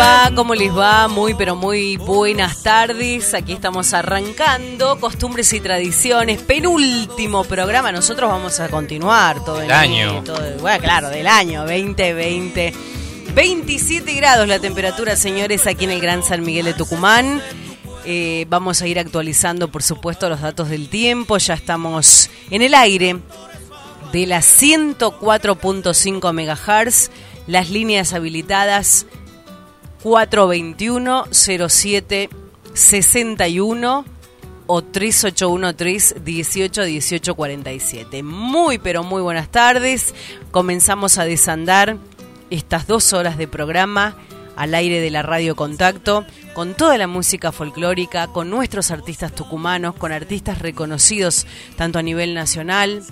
va? ¿Cómo les va? Muy, pero muy buenas tardes. Aquí estamos arrancando Costumbres y Tradiciones, penúltimo programa. Nosotros vamos a continuar todo el año. todo- bueno, claro, del año 2020. 27 grados la temperatura, señores, aquí en el Gran San Miguel de Tucumán. Eh, vamos a ir actualizando, por supuesto, los datos del tiempo. Ya estamos en el aire de las 104.5 MHz, las líneas habilitadas 421-07-61 o 3813-181847. Muy, pero muy buenas tardes. Comenzamos a desandar estas dos horas de programa al aire de la Radio Contacto, con toda la música folclórica, con nuestros artistas tucumanos, con artistas reconocidos tanto a nivel nacional,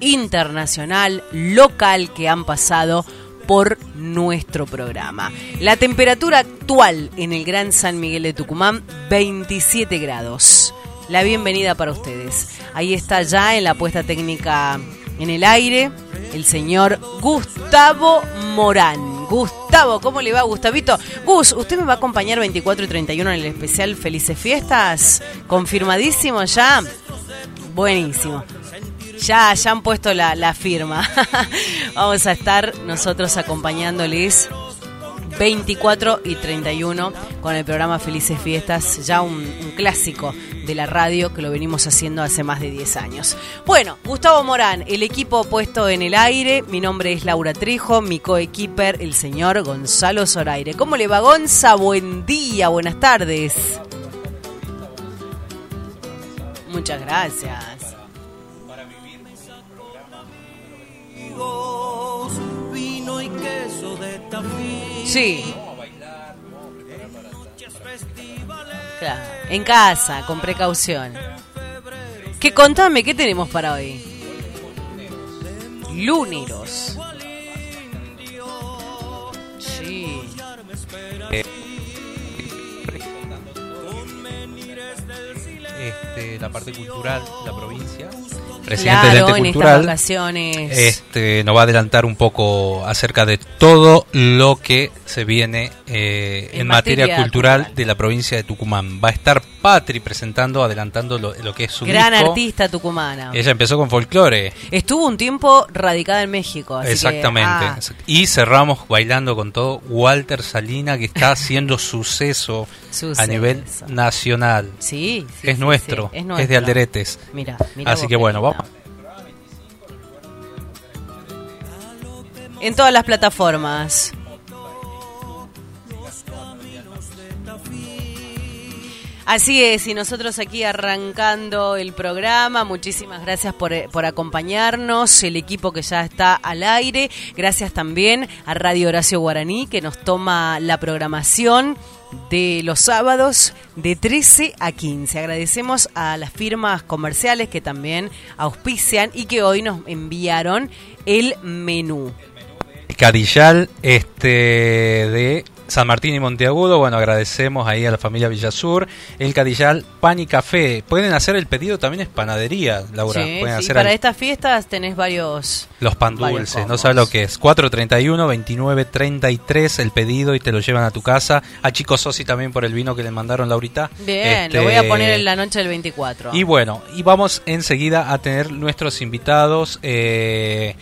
internacional, local que han pasado por nuestro programa. La temperatura actual en el Gran San Miguel de Tucumán, 27 grados. La bienvenida para ustedes. Ahí está ya en la puesta técnica en el aire el señor Gustavo Morán. Gustavo, ¿cómo le va, Gustavito? Gus, ¿usted me va a acompañar 24 y 31 en el especial Felices Fiestas? ¿Confirmadísimo ya? Buenísimo. Ya, ya han puesto la, la firma. Vamos a estar nosotros acompañándoles 24 y 31 con el programa Felices Fiestas, ya un, clásico de la radio que lo venimos haciendo hace más de 10 años. Bueno, Gustavo Morán, el equipo puesto en el aire, mi nombre es Laura Trejo, mi coequiper, el señor Gonzalo Zoraire. ¿Cómo le va Gonza? Buen día, buenas tardes. Muchas gracias. Vino y queso de Tafí. Sí. Claro, en casa, con precaución. Que contame, ¿qué tenemos para hoy? Lúniros. Sí. Este, la parte cultural de la provincia. Presidente Claro, del en ente estas cultural vacaciones. este, nos va a adelantar un poco acerca de todo lo que se viene eh, en, En materia, materia cultural, cultural. de la provincia de Tucumán. Va a estar Patri presentando, adelantando lo, lo que es su Gran disco. artista tucumana. Ella empezó con folclore. Estuvo un tiempo radicada en México. así que, Exactamente. ah, Y cerramos bailando con todo Walter Salina, que está haciendo suceso a nivel nacional. sí, sí, es, sí, nuestro, sí, es, nuestro. de Alderetes. Mira, mira Así que bueno, vamos. En todas las plataformas. Así es, y nosotros aquí arrancando el programa, muchísimas gracias por, eh, por acompañarnos, el equipo que ya está al aire, gracias también a Radio Horacio Guaraní que nos toma la programación de los sábados de 13 a 15. Agradecemos a las firmas comerciales que también auspician y que hoy nos enviaron el menú. Cadillal este de San Martín y Monteagudo. Bueno, agradecemos ahí a la familia Villasur. El Cadillal Pan y Café. Pueden hacer el pedido, también es panadería, Laura. Sí, Pueden sí, hacer para al- estas fiestas tenés varios... los pan dulces. No sabes lo que es. 431 29 33 el pedido y te lo llevan a tu casa. A Chico Sosi también por el vino que le mandaron Laurita. Bien, Este, lo voy a poner en la noche del 24. Y bueno, y vamos enseguida a tener nuestros invitados. eh,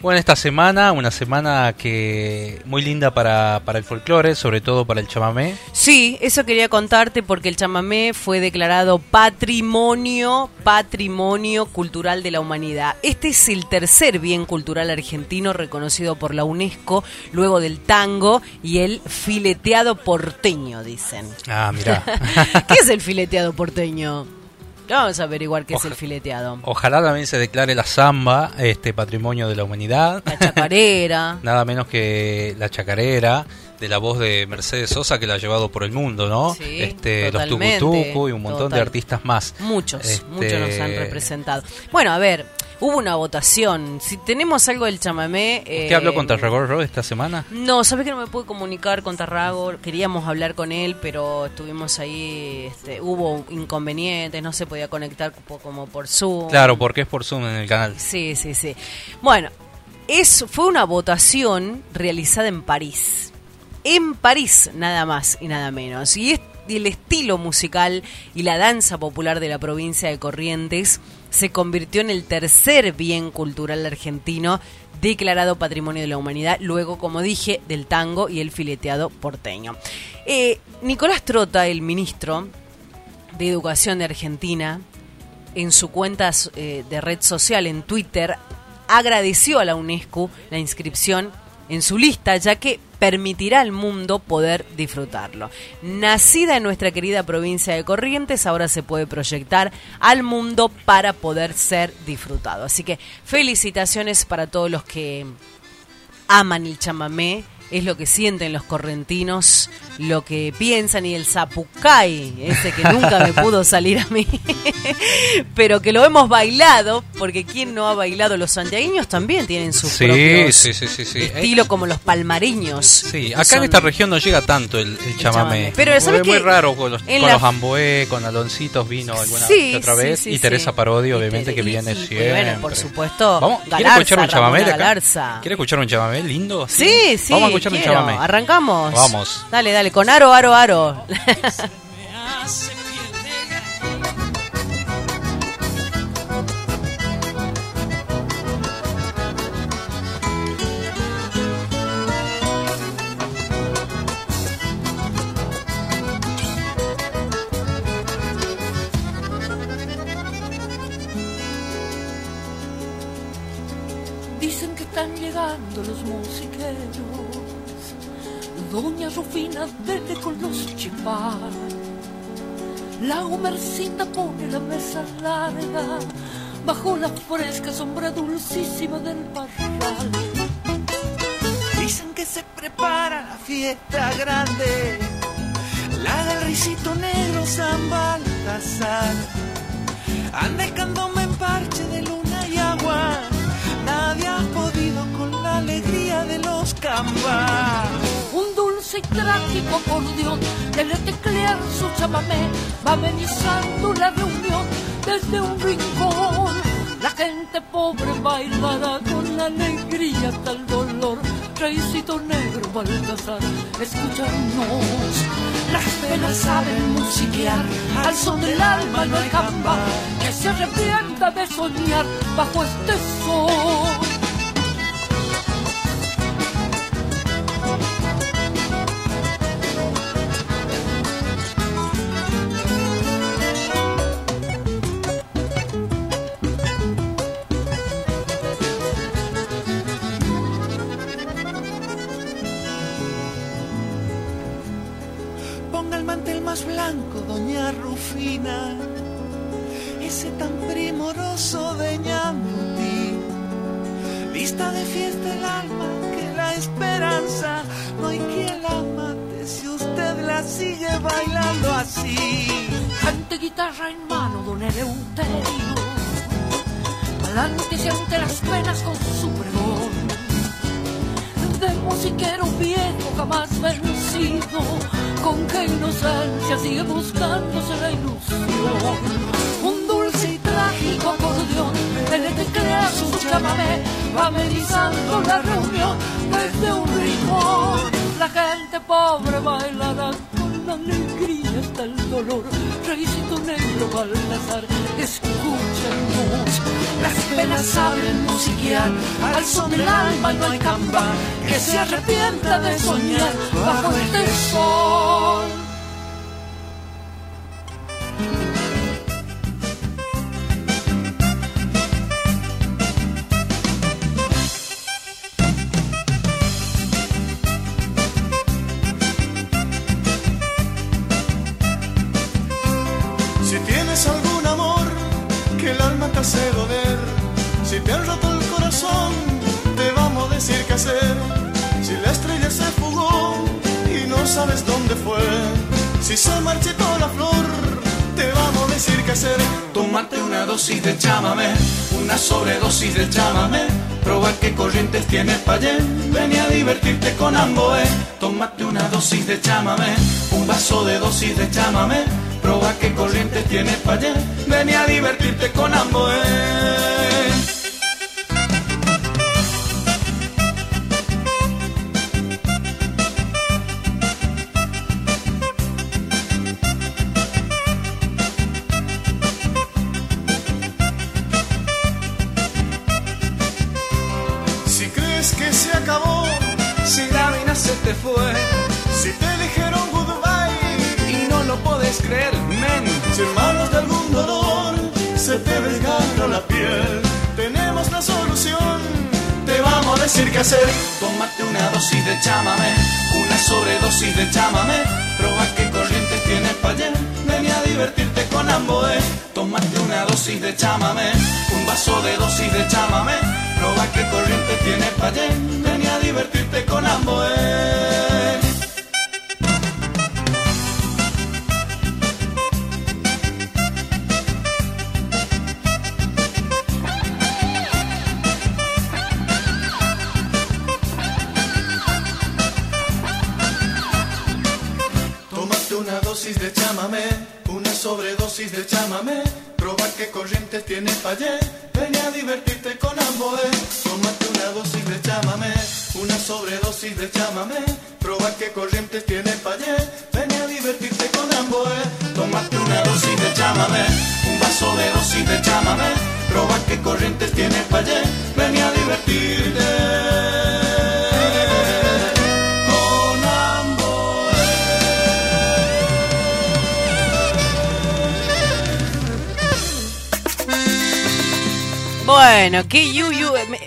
bueno, esta semana, una semana que muy linda para, para el folclore, sobre todo para el chamamé. Sí, eso quería contarte porque el chamamé fue declarado patrimonio, patrimonio cultural de la humanidad. Este es el tercer bien cultural argentino reconocido por la UNESCO, luego del tango y el fileteado porteño, dicen. Ah, mira. ¿Qué es el fileteado porteño? Vamos a averiguar qué es el fileteado. Ojalá también se declare la samba, este patrimonio de la humanidad. La chacarera. Nada menos que la chacarera de la voz de Mercedes Sosa que la ha llevado por el mundo, ¿no? Sí, este, los tucutucu y un montón total. de artistas más. Muchos, Este, muchos nos han representado. Bueno, a ver, hubo una votación. Si tenemos algo del chamamé... ¿Usted eh, habló con Tarragorro esta semana? No, ¿sabes que no me pude comunicar con Tarrago? Queríamos hablar con él, pero estuvimos ahí, este, hubo inconvenientes, no se podía conectar como por Zoom. Claro, porque es por Zoom en el canal. Sí, sí, sí. Bueno, es, fue una votación realizada en París. En París, nada más y nada menos. Y, es- y el estilo musical y la danza popular de la provincia de Corrientes se convirtió en el tercer bien cultural argentino declarado Patrimonio de la Humanidad, luego, como dije, del tango y el fileteado porteño. Eh, Nicolás Trota, el ministro de Educación de Argentina, en su cuenta eh, de red social en Twitter agradeció a la UNESCO la inscripción en su lista, ya que permitirá al mundo poder disfrutarlo. Nacida en nuestra querida provincia de Corrientes, ahora se puede proyectar al mundo para poder ser disfrutado. Así que felicitaciones para todos los que aman el chamamé, es lo que sienten los correntinos, lo que piensan y el zapucay, ese que nunca me pudo salir a mí, pero que lo hemos bailado, porque quien no ha bailado, los santiagueños también tienen sus Sí, propios sí, sí, sí, sí. estilo como los palmareños. Sí, acá son- en esta región no llega tanto el, el chamamé. chamamé. Pero, es ¿sabes muy raro con los, con la- los Amboé, con Aloncitos vino alguna otra vez y. Teresa Parodi obviamente que y- viene y, siempre. bueno, por supuesto, Vamos, ¿quiere Galarza, escuchar un chamamé. ¿Quiere escuchar un chamamé lindo? Sí, sí, Vamos a escuchar quiero. un chamamé. Arrancamos. Vamos. Dale, dale, con aro, aro, aro. arena verde con los chiparos. La humercita pone la mesa larga bajo la fresca sombra dulcísima del parral. Dicen que se prepara la fiesta grande, la del risito negro San Baltasar. Anda escándome en parche de luna y agua, nadie ha podido con la alegría de los campas dulce y trágico acordeón del teclear su chamamé va amenizando la reunión desde un rincón. La gente pobre bailará con alegría hasta el dolor. Traicito negro Baltasar, escúchanos. Las penas saben musiquear, al son del alma no hay jamba, que se arrepienta de soñar bajo este sol.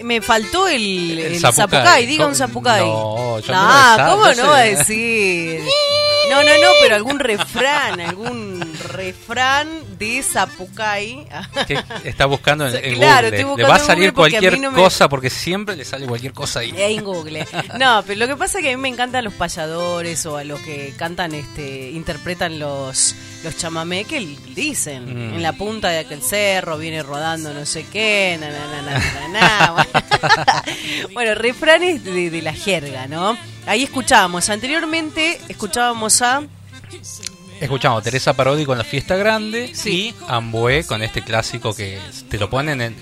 me, faltó el, el, el Diga un zapucay. No, yo no ¿cómo no a decir? No, no, no, pero algún refrán, algún refrán de Zapucay. Que está buscando en, en Claro, Google. estoy Le buscando va a salir porque a cualquier no me- cosa porque siempre le sale cualquier cosa ahí. En Google. No, pero lo que pasa es que a mí me encantan los payadores o a los que cantan, este, interpretan los, los chamamé que dicen Mm. en la punta de aquel cerro viene rodando no sé qué, na na, na. bueno, refranes de, de la jerga, ¿no? Ahí escuchábamos, anteriormente escuchábamos a Escuchamos Teresa Parodi con la fiesta grande Sí. y Ambué con este clásico que te lo ponen en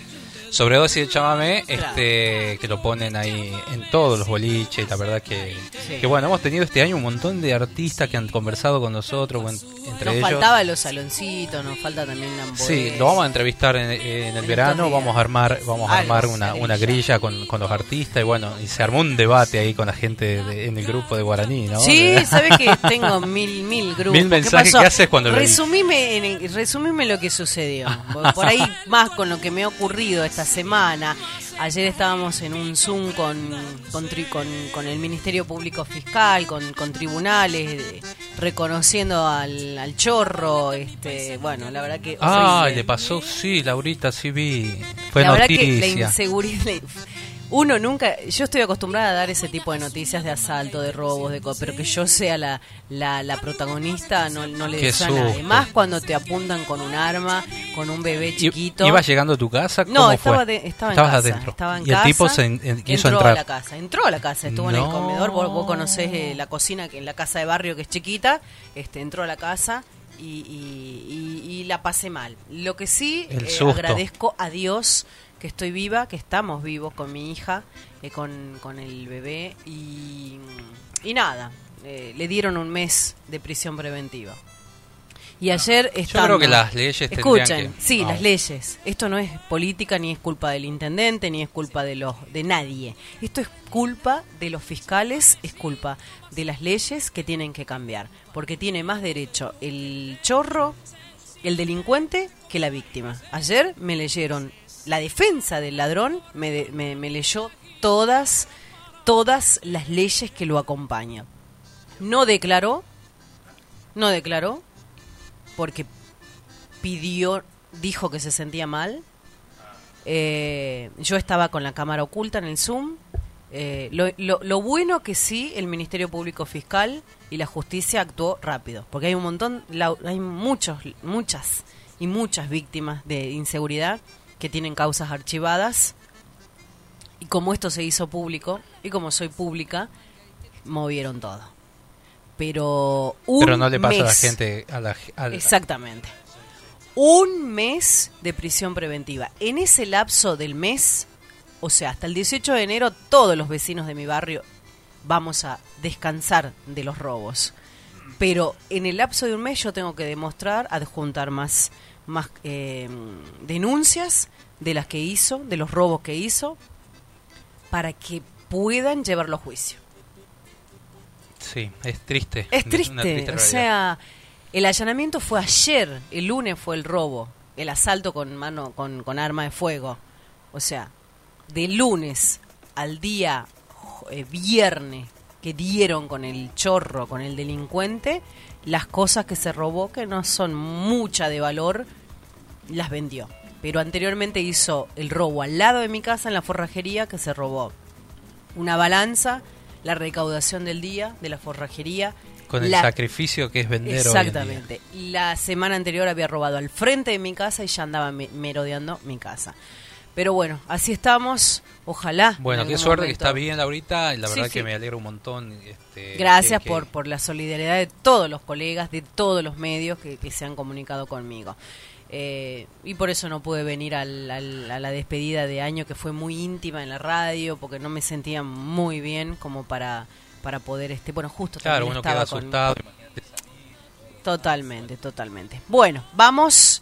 sobredosis de chamamé, este que lo ponen ahí en todos los boliches, la verdad que, Sí. que bueno, hemos tenido este año un montón de artistas que han conversado con nosotros, entre nos ellos. faltaba los saloncitos, nos falta también la Sí, lo vamos a entrevistar en, en el verano, vamos a armar, vamos a armar una, grilla. una grilla con, con los artistas y bueno, y se armó un debate ahí con la gente de- en el grupo de Guaraní, ¿no? Sí, sabes que tengo mil, mil grupos. Mil ¿Qué mensajes? ¿qué haces cuando lo resumime, en el- resumime lo que sucedió. Por ahí más con lo que me ha ocurrido esta semana. Ayer estábamos en un Zoom con, con, tri- con, con el Ministerio Público Fiscal, con, con tribunales, reconociendo al, al chorro. este Bueno, la verdad que... Ah, horrible. le pasó, sí, Laurita, sí vi. Fue la verdad que la noticia. inseguridad. Uno nunca. Yo estoy acostumbrada a dar ese tipo de noticias de asalto, de robos, de pero que yo sea la, la, la protagonista no, no le Qué deseo a nadie. susto. Más cuando te apuntan con un arma, con un bebé chiquito. ¿Ibas llegando a tu casa? ¿Cómo No, estaba, fue? de- estaba en Estabas casa. adentro. Estaba en y el tipo se en- en- quiso entró entrar. a la casa. Entró a la casa, estuvo en el comedor. Vos, vos conocés eh, la cocina, que en la casa de barrio que es chiquita. este Entró a la casa y, y- y- y la pasé mal. Lo que sí, eh, agradezco a Dios que estoy viva, que estamos vivos con mi hija, eh, con, con el bebé. Y, y nada, eh, le dieron un mes de prisión preventiva. Y ayer Yo estando- creo que las leyes Escuchen, que- sí, Ah. las leyes. Esto no es política ni es culpa del intendente ni es culpa de los de nadie. Esto es culpa de los fiscales, es culpa de las leyes que tienen que cambiar, porque tiene más derecho el chorro, el delincuente que la víctima. Ayer me leyeron la defensa del ladrón, me, de- me, leyó todas todas las leyes que lo acompañan. No declaró, no declaró, porque pidió, dijo que se sentía mal. Eh, yo estaba con la cámara oculta en el Zoom. Eh, lo, lo- lo bueno que sí, el Ministerio Público Fiscal y la Justicia actuó rápido, porque hay un montón, la- hay muchos, muchas y muchas víctimas de inseguridad que tienen causas archivadas. Y como esto se hizo público, y como soy pública, movieron todo. Pero un Pero no le pasa a la mes- gente. A la, a la- Exactamente. Un mes de prisión preventiva. En ese lapso del mes, o sea, hasta el 18 de enero, todos los vecinos de mi barrio vamos a descansar de los robos. Pero en el lapso de un mes yo tengo que demostrar, adjuntar más, más eh, denuncias de las que hizo, de los robos que hizo, para que puedan llevarlo a juicio. Sí, es triste. Es triste, o sea, el allanamiento fue ayer, el lunes fue el robo, el asalto con mano con, con arma de fuego. O sea, de lunes al día eh, viernes que dieron con el chorro, con el delincuente, las cosas que se robó, que no son mucha de valor, las vendió. Pero anteriormente hizo el robo al lado de mi casa en la forrajería que se robó una balanza, la recaudación del día de la forrajería. Con el la- sacrificio que es vender hoy en día. Exactamente. La semana anterior había robado al frente de mi casa y ya andaba me- merodeando mi casa. Pero bueno, así estamos. Ojalá. en Bueno, qué suerte que está bien ahorita. La verdad sí. que me alegra un montón. este, Gracias que- por, por la solidaridad de todos los colegas, de todos los medios que, que se han comunicado conmigo. Eh, y por eso no pude venir al- al- a la despedida de año que fue muy íntima en la radio, porque no me sentía muy bien como para, para poder, este bueno, justo Claro, uno queda estaba con- asustado. Totalmente, totalmente. Bueno, vamos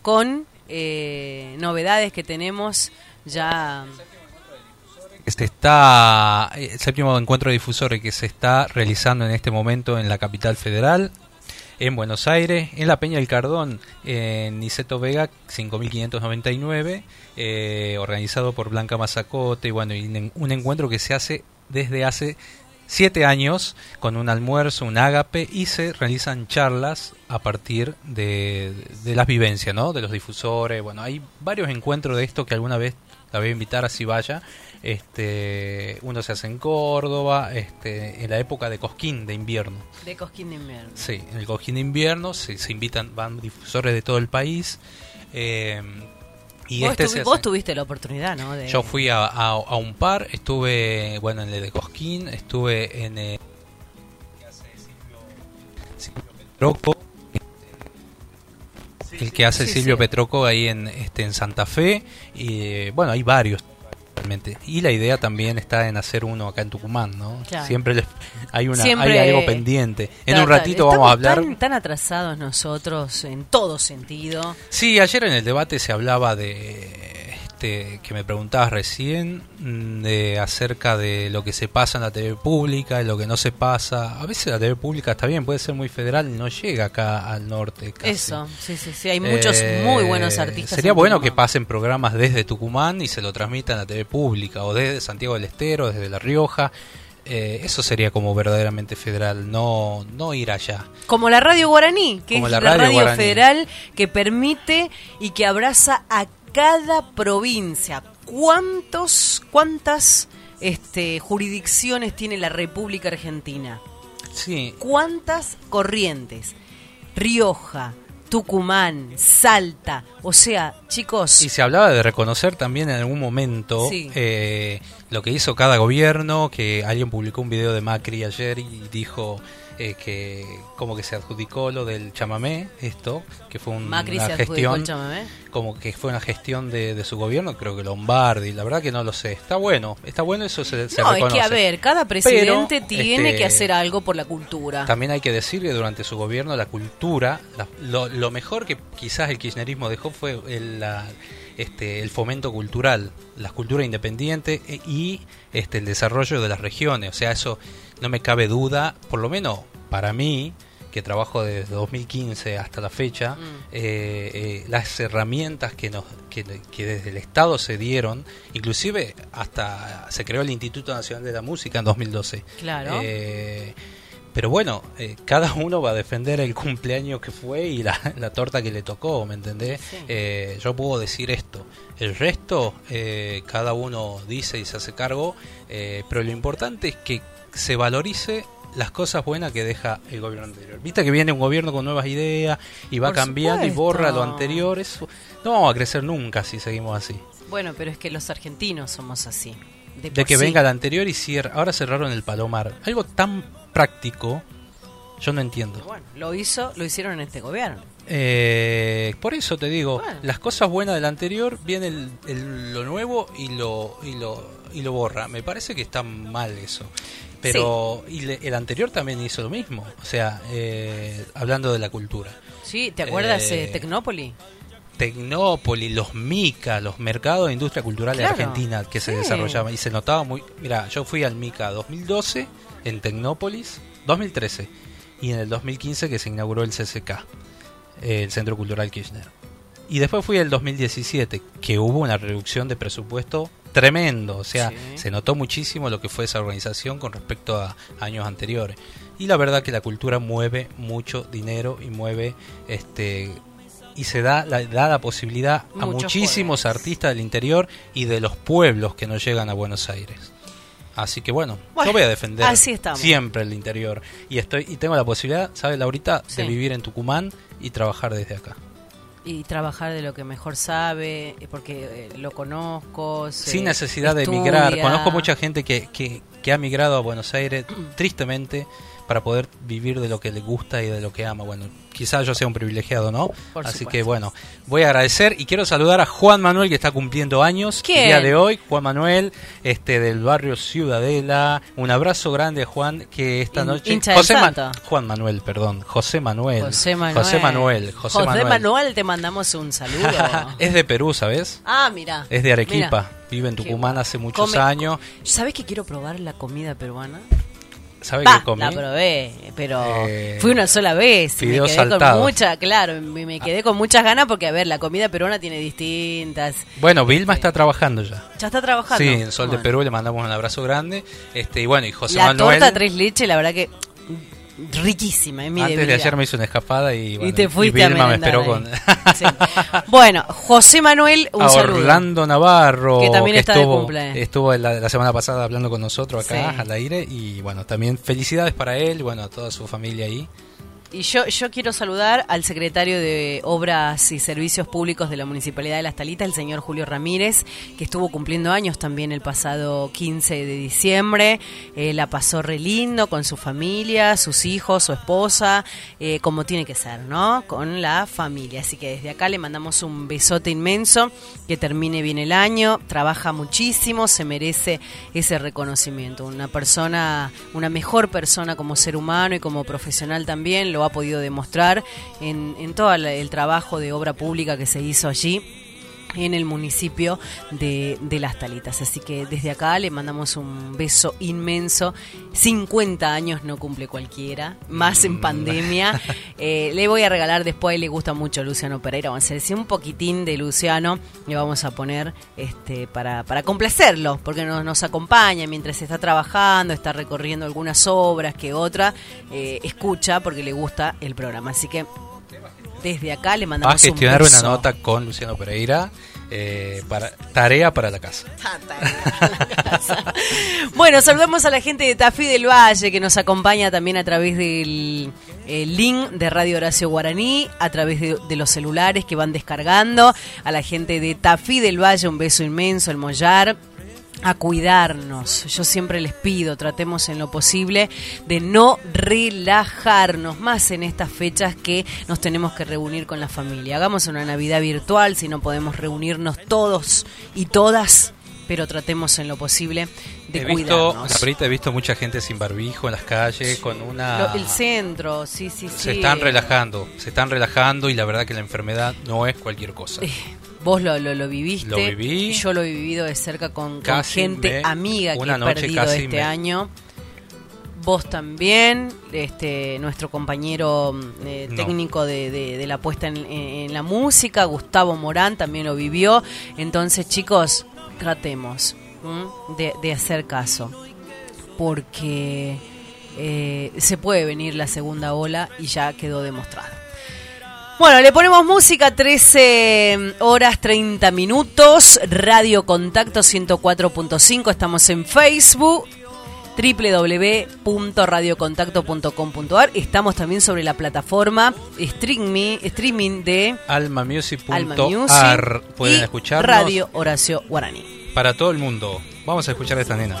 con eh, novedades que tenemos ya. Este está eh, el séptimo encuentro de difusores que se está realizando en este momento en la capital federal, en Buenos Aires, en la Peña del Cardón, en Niceto Vega 5599, eh, organizado por Blanca Mazacote, y bueno, y un encuentro que se hace desde hace siete años con un almuerzo, un ágape y se realizan charlas a partir de, de las vivencias, ¿no? De los difusores. Bueno, hay varios encuentros de esto que alguna vez la voy a invitar así vaya. Este, uno se hace en Córdoba, este, en la época de Cosquín de invierno. De Cosquín de invierno. Sí, en el Cosquín de invierno se, se invitan, van difusores de todo el país. eh, y vos, este tuvi- vos tuviste la oportunidad, ¿no? De- yo fui a, a- a un par, estuve, bueno, en el de Cosquín, estuve en el Silvio Petroco, el que hace Sí, Silvio sí. Petroco ahí en, este, en Santa Fe, y bueno, hay varios realmente. Y la idea también está en hacer uno acá en Tucumán, ¿no? Claro. Siempre les- hay, una, Siempre- hay algo pendiente. En un ratito vamos a hablar... Tan, tan atrasados nosotros en todo sentido. Sí, ayer en el debate se hablaba de este que me preguntabas recién mm, de acerca de lo que se pasa en la TV pública y lo que no se pasa. A veces la TV pública está bien, puede ser muy federal y no llega acá al norte. casi. Eso, sí, sí, sí. Hay muchos Eh, muy buenos artistas. Sería en bueno que pasen programas desde Tucumán y se lo transmitan a la TV pública o desde Santiago del Estero, desde La Rioja. Eh, eso sería como verdaderamente federal, no no ir allá. Como la radio guaraní, que Como es la la, radio radio, guaraní. federal que permite y que abraza a cada provincia. ¿Cuántos, cuántas este, jurisdicciones tiene la República Argentina? Sí, ¿Cuántas corrientes? Rioja, Tucumán, Salta. O sea, chicos, Y se hablaba de reconocer también en algún momento Sí. eh, lo que hizo cada gobierno, que alguien publicó un video de Macri ayer y dijo eh, que como que se adjudicó lo del chamamé, esto, que fue un- Macri una se adjudicó el gestión, como que fue una gestión de, de su gobierno, creo que Lombardi, la verdad que no lo sé, está bueno, está bueno eso se, se No, es reconoce. que a ver, cada presidente Pero, tiene este, que hacer algo por la cultura. También hay que decir que durante su gobierno la cultura, la- lo, lo mejor que quizás el kirchnerismo dejó fue el, la- este, el fomento cultural, la cultura independiente e- y este, el desarrollo de las regiones. O sea, eso no me cabe duda, por lo menos para mí, que trabajo desde 2015 hasta la fecha, Mm. eh, eh, las herramientas que, nos, que, que desde el Estado se dieron, inclusive hasta se creó el Instituto Nacional de la Música en 2012. Claro. Eh, pero bueno, cada uno va a defender el cumpleaños que fue y la, la torta que le tocó, ¿me entendés? Sí. Yo puedo decir esto. El resto, cada uno dice y se hace cargo, pero lo importante es que se valorice las cosas buenas que deja el gobierno anterior. Viste que viene un gobierno con nuevas ideas y va Por cambiando y borra lo anterior. Eso, no vamos a crecer nunca si seguimos así. Bueno, pero es que los argentinos somos así. De, que sí. venga la anterior y cierra. Ahora cerraron el Palomar. Algo tan práctico, yo no entiendo. Bueno, lo hizo, lo hicieron en este gobierno. Eh, por eso te digo, Bueno. las cosas buenas del anterior, viene el- el- lo nuevo y lo, y, lo, y lo borra. Me parece que está mal eso. Pero y le- el anterior también hizo lo mismo. O sea, eh, hablando de la cultura. ¿Sí? ¿Te acuerdas Eh, de Tecnópoli? Tecnópolis, los MICA, los mercados de industria cultural de Claro, Argentina que se desarrollaban y se notaba muy... Mira, yo fui al MICA 2012 en Tecnópolis, 2013 y en el 2015 que se inauguró el CCK, eh, el Centro Cultural Kirchner. Y después fui el 2017 que hubo una reducción de presupuesto tremendo, o sea, Sí. se notó muchísimo lo que fue esa organización con respecto a años anteriores. Y la verdad que la cultura mueve mucho dinero y mueve este y se da la, da la posibilidad a muchísimos artistas del interior y de los pueblos que no llegan a Buenos Aires. Así que bueno, Bueno, yo voy a defender así siempre el interior y estoy y tengo la posibilidad, ¿sabes Laurita? Sí. de vivir en Tucumán y trabajar desde acá. Y trabajar de lo que mejor sabe, eh, porque eh, lo conozco. Sin necesidad de emigrar. Conozco mucha gente que, que, que ha migrado a Buenos Aires tristemente para poder vivir de lo que le gusta y de lo que ama. Bueno, quizás yo sea un privilegiado, ¿no? Por Así supuesto. que bueno, voy a agradecer y quiero saludar a Juan Manuel que está cumpliendo años ¿Quién? el día de hoy. Juan Manuel, este del barrio Ciudadela. Un abrazo grande a Juan que esta noche hincha del Ma- Santo. Juan Manuel, perdón, José Manuel. José Manuel. José Manuel, José Manuel. Manuel, te mandamos un saludo. es de Perú, ¿sabes? ah, mira. Es de Arequipa. Mira. Vive en Qué Tucumán hace muchos Come- años. ¿Sabes que quiero probar la comida peruana? ¿Sabe Pa, qué comí? la probé, pero Eh, fui una sola vez. y Me quedé saltados. con mucha, claro, me, me quedé con muchas ganas porque, a ver, la comida peruana tiene distintas. Bueno, Vilma está trabajando ya. Ya está trabajando. Sí, en Sol de. Perú le mandamos un abrazo grande. Este, y bueno, y José La Manuel. torta tres leches, la verdad que riquísima, es mi antes de ayer me hizo una escapada y, bueno, y te fuiste a Vilma me merendar esperó con. Sí. Bueno, José Manuel, un a saludo. Orlando Navarro, Que también está de estuvo, cumple. estuvo la, la semana pasada hablando con nosotros acá Sí. al aire. Y bueno, también felicidades para él y bueno, a toda su familia ahí. Y yo, yo quiero saludar al secretario de Obras y Servicios Públicos de la Municipalidad de Las Talitas, el señor Julio Ramírez, que estuvo cumpliendo años también el pasado 15 de diciembre. Eh, la pasó re lindo con su familia, sus hijos, su esposa, eh, como tiene que ser, ¿no? Con la familia. Así que desde acá le mandamos un besote inmenso, que termine bien el año, trabaja muchísimo, se merece ese reconocimiento. Una persona, una mejor persona como ser humano y como profesional también, lo ha podido demostrar en, en todo el, trabajo de obra pública que se hizo allí en el municipio de, de Las Talitas. Así que desde acá le mandamos un beso inmenso. 50 años no cumple cualquiera, más en pandemia. Eh, le voy a regalar después, le gusta mucho Luciano Pereira. Vamos a decir un poquitín de Luciano, le vamos a poner este para, para complacerlo, porque nos, nos acompaña mientras está trabajando, está recorriendo algunas obras que otra, eh, escucha porque le gusta el programa. Así que desde acá le Va a mandamos gestionar un una nota con Luciano Pereira. eh, para tarea para la casa. Bueno, saludamos a la gente de Tafí del Valle que nos acompaña también a través del el link de Radio Horacio Guaraní, a través de, de los celulares que van descargando, a la gente de Tafí del Valle un beso inmenso, el Mollar. A cuidarnos. Yo siempre les pido, tratemos en lo posible de no relajarnos más en estas fechas que nos tenemos que reunir con la familia. Hagamos una Navidad virtual si no podemos reunirnos todos y todas, pero tratemos en lo posible de He visto, cuidarnos. la perita, he visto mucha gente sin barbijo en las calles con una... Lo- el centro, sí, sí, sí. Se están relajando, se están relajando y la verdad que la enfermedad no es cualquier cosa. Eh, Vos lo, lo, lo viviste. Lo viví. y Yo lo he vivido de cerca con, gente me- amiga que he perdido este me- año. Vos también, este, nuestro compañero mm, eh, No. técnico de, de- de la puesta en, en la música, Gustavo Morán, también lo vivió. Entonces, chicos, tratemos de hacer caso. Porque eh, se puede venir la segunda ola y ya quedó demostrado. Bueno, le ponemos música 13 horas 30 minutos, Radio Contacto 104.5, estamos en Facebook www.radiocontacto.com.ar Estamos también sobre la plataforma streaming, streaming de Almamusic.ar Alma Music pueden y escucharnos Radio Horacio Guaraní. para todo el mundo. Vamos a escuchar a esta nena.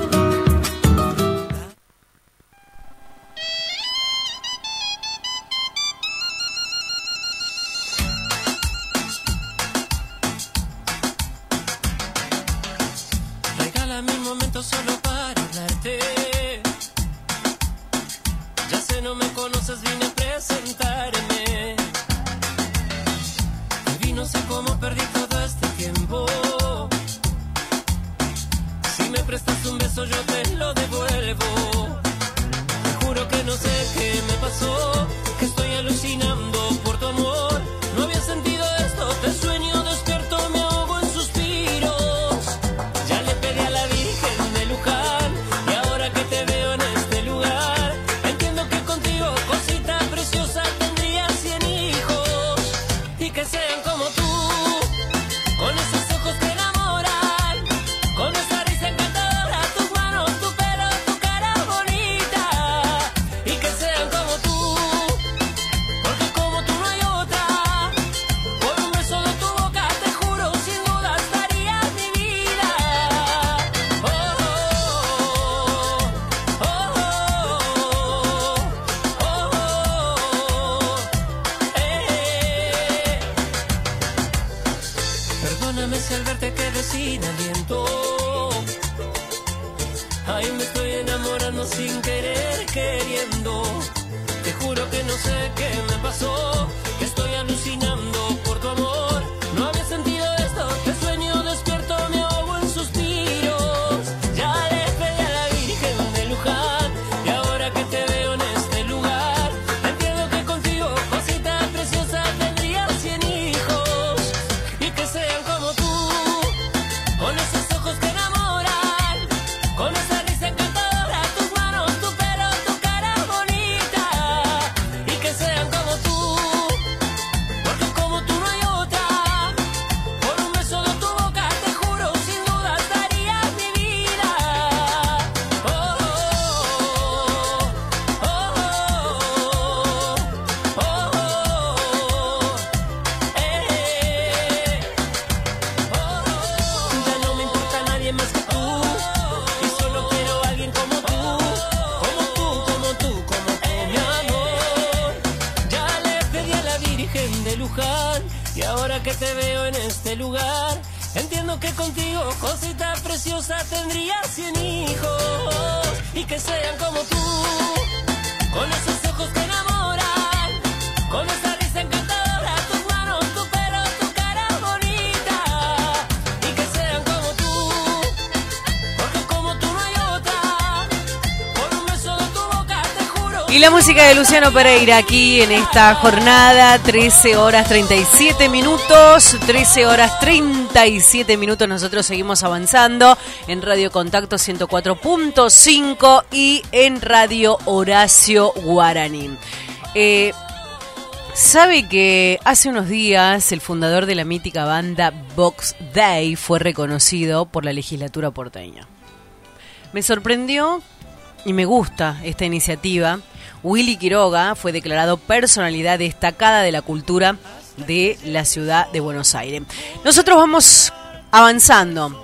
Y ahora que te veo en este lugar Entiendo que contigo, cosita preciosa Tendría cien hijos Y que sean como tú Con esos ojos que enamoran Con esa Y la música de Luciano Pereira aquí en esta jornada, 13 horas 37 minutos, 13 horas 37 minutos, nosotros seguimos avanzando en Radio Contacto 104.5 y en Radio Horacio Guaraní. Eh, ¿Sabe que hace unos días el fundador de la mítica banda Box Day fue reconocido por la legislatura porteña? Me sorprendió y me gusta esta iniciativa. Willy Quiroga fue declarado personalidad destacada de la cultura de la ciudad de Buenos Aires. Nosotros vamos avanzando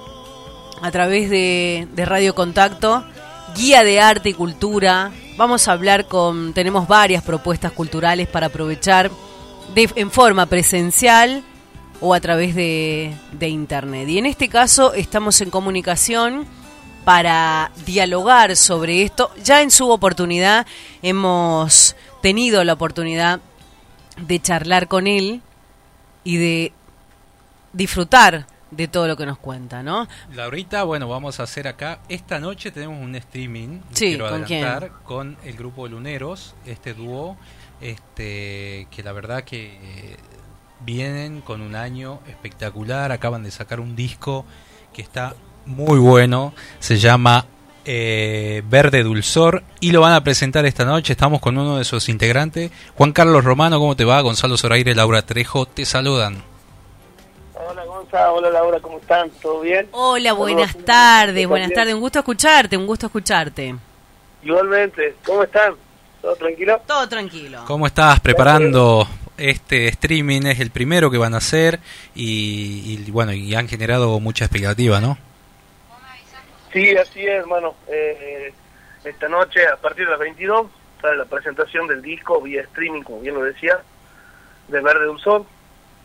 a través de, Radio Contacto, guía de arte y cultura. Vamos a hablar con, tenemos varias propuestas culturales para aprovechar de, en forma presencial o a través de internet. Y en este caso estamos en comunicación para dialogar sobre esto. Ya en su oportunidad hemos tenido la oportunidad de charlar con él y de disfrutar de todo lo que nos cuenta, ¿no? Laurita, bueno, vamos a hacer acá. Esta noche tenemos un streaming. Sí, quiero ¿con adelantar, Con el grupo Luneros, este dúo, este, que la verdad que eh, vienen con un año espectacular. Acaban de sacar un disco que está muy bueno. Se llama eh, Verde Dulzor y lo van a presentar esta noche. Estamos con uno de sus integrantes, Juan Carlos Romano. ¿Cómo te va? Gonzalo Zoraire, Laura Trejo, te saludan. Hola, Gonzalo. Hola Laura, ¿cómo están? ¿Todo bien? Hola, buenas tardes, buenas tardes. Un gusto escucharte, un gusto escucharte. Igualmente, ¿cómo están? ¿Todo tranquilo? Todo tranquilo. ¿Cómo estás preparando este streaming? Es el primero que van a hacer y, y, bueno, y han generado mucha expectativa, ¿no? Sí, así es, hermano. Eh, esta noche, a partir de las 22, sale la presentación del disco vía streaming, como bien lo decía, de Verde Dulzón.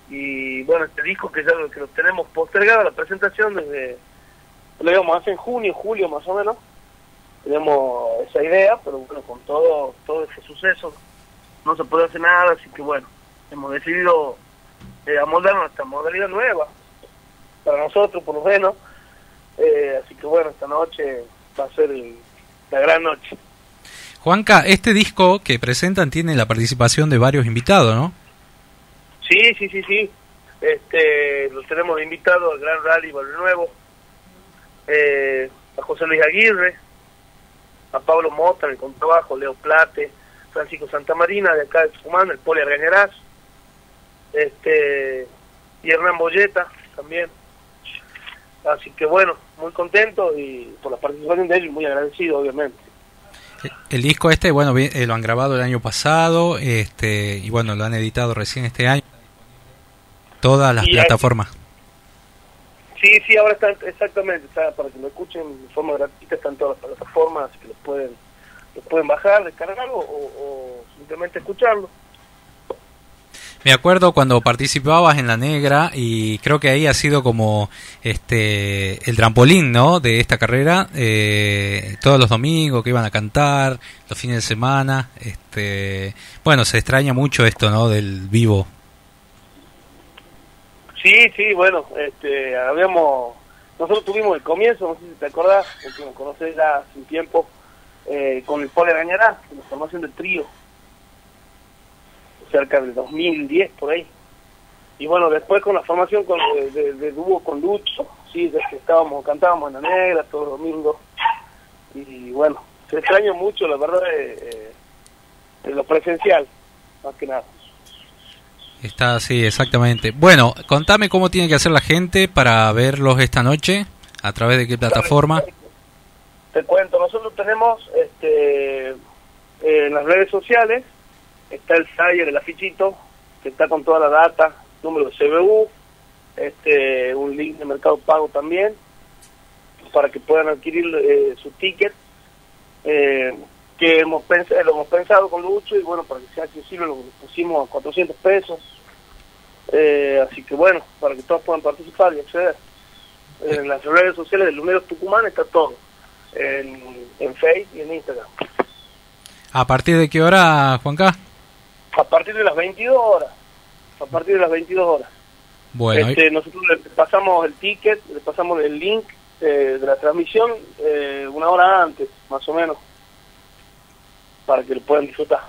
Y bueno, este disco que ya lo, que lo tenemos postergado, la presentación desde, lo íbamos a en junio, julio más o menos. Tenemos esa idea, pero bueno, con todo, todo ese suceso no se puede hacer nada, así que bueno, hemos decidido eh, amoldar nuestra modalidad nueva, para nosotros por lo menos. Eh, así que bueno, esta noche va a ser la gran noche. Juanca, este disco que presentan tiene la participación de varios invitados, ¿no? Sí, sí, sí, sí. Este, los tenemos invitados al Gran Rally Barrio Nuevo, eh, a José Luis Aguirre, a Pablo Mota en el contrabajo, Leo Plate, Francisco Santamarina de acá de Tucumán, el Poli Argañarás, este, y Hernán Bolleta también. Así que bueno, muy contento y por la participación de ellos muy agradecido, obviamente. El disco este, bueno, eh, lo han grabado el año pasado este y bueno, lo han editado recién este año. Todas las Y hay- plataformas. Sí, sí, ahora está exactamente, está para que lo escuchen de forma gratuita, están todas las plataformas, que lo pueden, lo pueden bajar, descargarlo o, o simplemente escucharlo. Me acuerdo cuando participabas en La Negra y creo que ahí ha sido como este el trampolín, ¿no? De esta carrera. eh, todos los domingos que iban a cantar, los fines de semana. Este, bueno, se extraña mucho esto, ¿no? Del vivo. Sí, sí, bueno, este, habíamos, nosotros tuvimos el comienzo, no sé si te acordás, porque nos conocés ya hace un tiempo, eh, con el Pole Arañará, en la formación del trío, cerca del 2010, por ahí. Y bueno, después con la formación con, de, de- de dúo con Lucho, sí, desde que estábamos, cantábamos en la negra todos los domingos. Y bueno, se extraña mucho, la verdad, eh, eh, de lo presencial, más que nada. Está así, exactamente. Bueno, contame cómo tiene que hacer la gente para verlos esta noche, a través de qué plataforma. Te cuento, nosotros tenemos este, eh, en las redes sociales, está el flyer, el afichito, que está con toda la data, número de CBU, este, un link de Mercado Pago también, para que puedan adquirir eh, su ticket, eh, que hemos pensado, lo hemos pensado con Lucho, y bueno, para que sea accesible lo pusimos a 400 pesos, Eh, así que bueno, para que todos puedan participar y acceder. En las redes sociales de Luneros Tucumán está todo en, en Facebook y en Instagram. ¿A partir de qué hora, Juanca? A partir de las 22 horas. A partir de las 22 horas. Bueno, este, nosotros le pasamos el ticket, le pasamos el link eh, de la transmisión eh, una hora antes, más o menos, para que lo puedan disfrutar.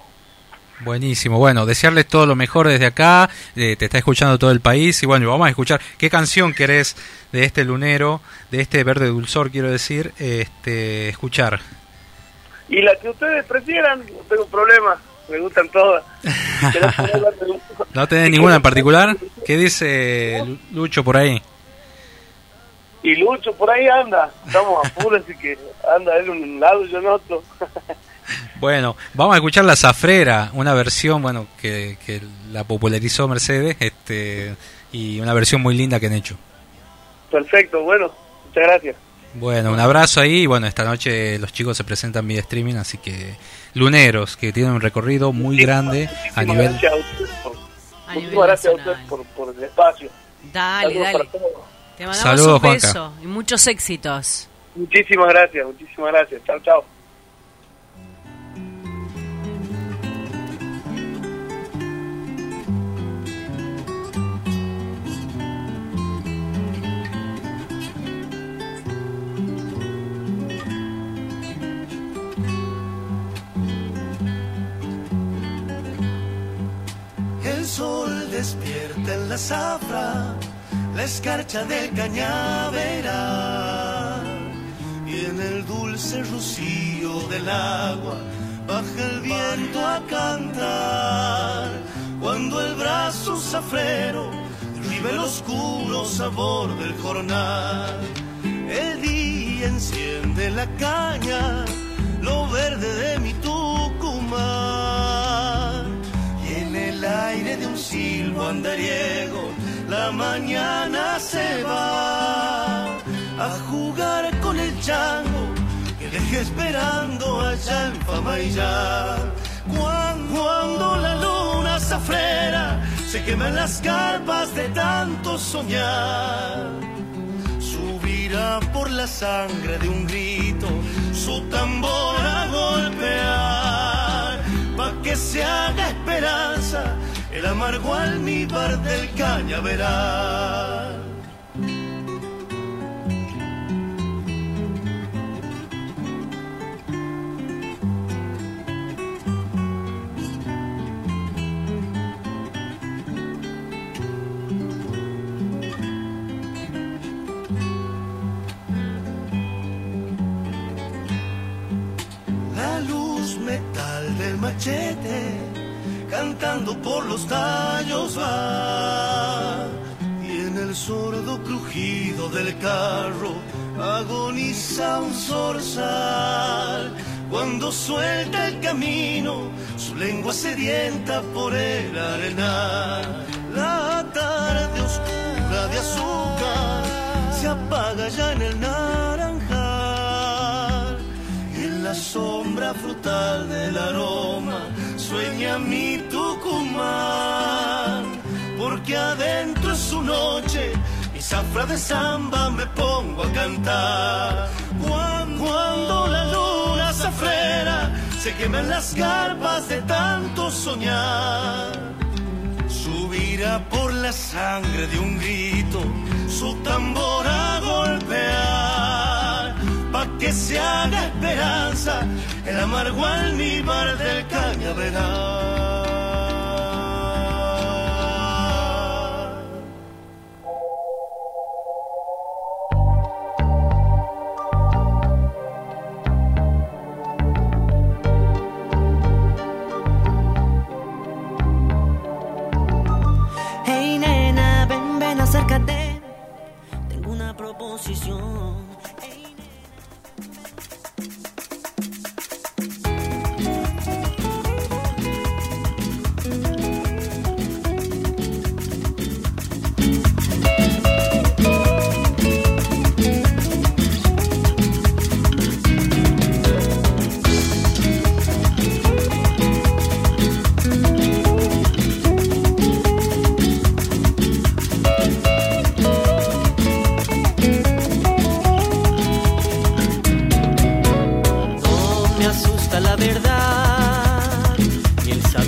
Buenísimo, bueno, desearles todo lo mejor desde acá, eh, te está escuchando todo el país y bueno, vamos a escuchar qué canción querés de este lunero, de este verde dulzor, quiero decir, este, escuchar. Y la que ustedes prefieran, no tengo problema, me gustan todas. ¿Querés ponerla de- ¿No tenés ninguna en particular? ¿Qué dice Lu- Lucho por ahí? Y Lucho por ahí anda, estamos a full, así que anda él un lado y yo en otro. Bueno, vamos a escuchar La Zafrera, una versión, bueno, que, que la popularizó Mercedes, este, y una versión muy linda que han hecho. Perfecto, bueno, muchas gracias. Bueno, un abrazo ahí y bueno, esta noche los chicos se presentan vía streaming, así que luneros, que tienen un recorrido muy grande a nivel... gracias a ustedes por, A nivel muchísimas gracias a ustedes por, por el espacio. Dale, Saludos dale. Te mandamos Saludos, un Juanca. beso y muchos éxitos. Muchísimas gracias, muchísimas gracias. Chao, chao. El sol despierta en la zafra, la escarcha del cañaveral. Y en el dulce rocío del agua baja el viento a cantar. Cuando el brazo zafrero vive el oscuro sabor del jornal. El día enciende la caña, lo verde de mi Tucumán. El aire de un silbo andariego, la mañana se va a jugar con el chango que dejé esperando allá en Famaillá. Cuando, la luna zafrera se quema en las carpas de tanto soñar, subirá por la sangre de un grito su tambor a golpear, que se haga esperanza el amargo almíbar del cañaveral. Cantando por los tallos va. Y en el sordo crujido del carro agoniza un zorzal. Cuando suelta el camino su lengua sedienta por el arenal. La tarde oscura de azúcar se apaga ya en el en la sombra frutal del aroma. Sueña mi Tucumán, porque adentro es su noche y zafra de samba me pongo a cantar. Cuando, la luna zafrera se quema en las garpas de tanto soñar, subirá por la sangre de un grito su tambor a golpear que se haga esperanza el amargo almíbar del cañaveral. Hey nena, ven, ven, acércate. Tengo una proposición.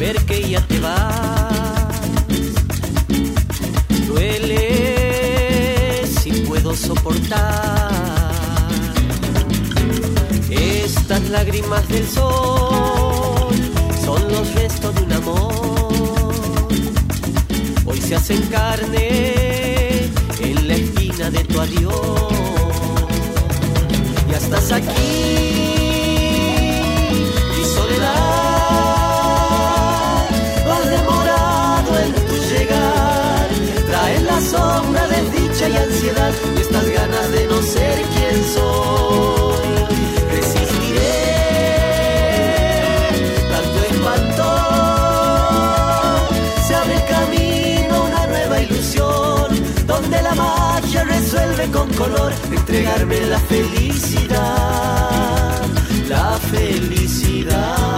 Saber que ya te vas. Duele si puedo soportar estas lágrimas del sol. Son los restos de un amor. Hoy se hacen carne en la esquina de tu adiós ya estás aquí. Y estas ganas de no ser quien soy. Resistiré tanto espanto. Se abre camino una nueva ilusión donde la magia resuelve con color entregarme la felicidad, la felicidad.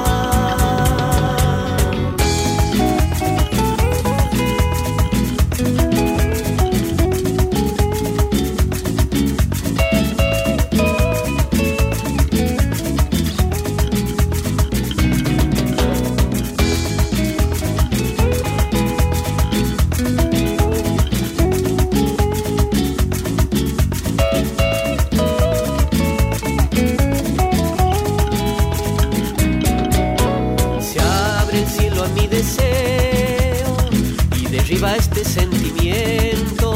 Derriba este sentimiento.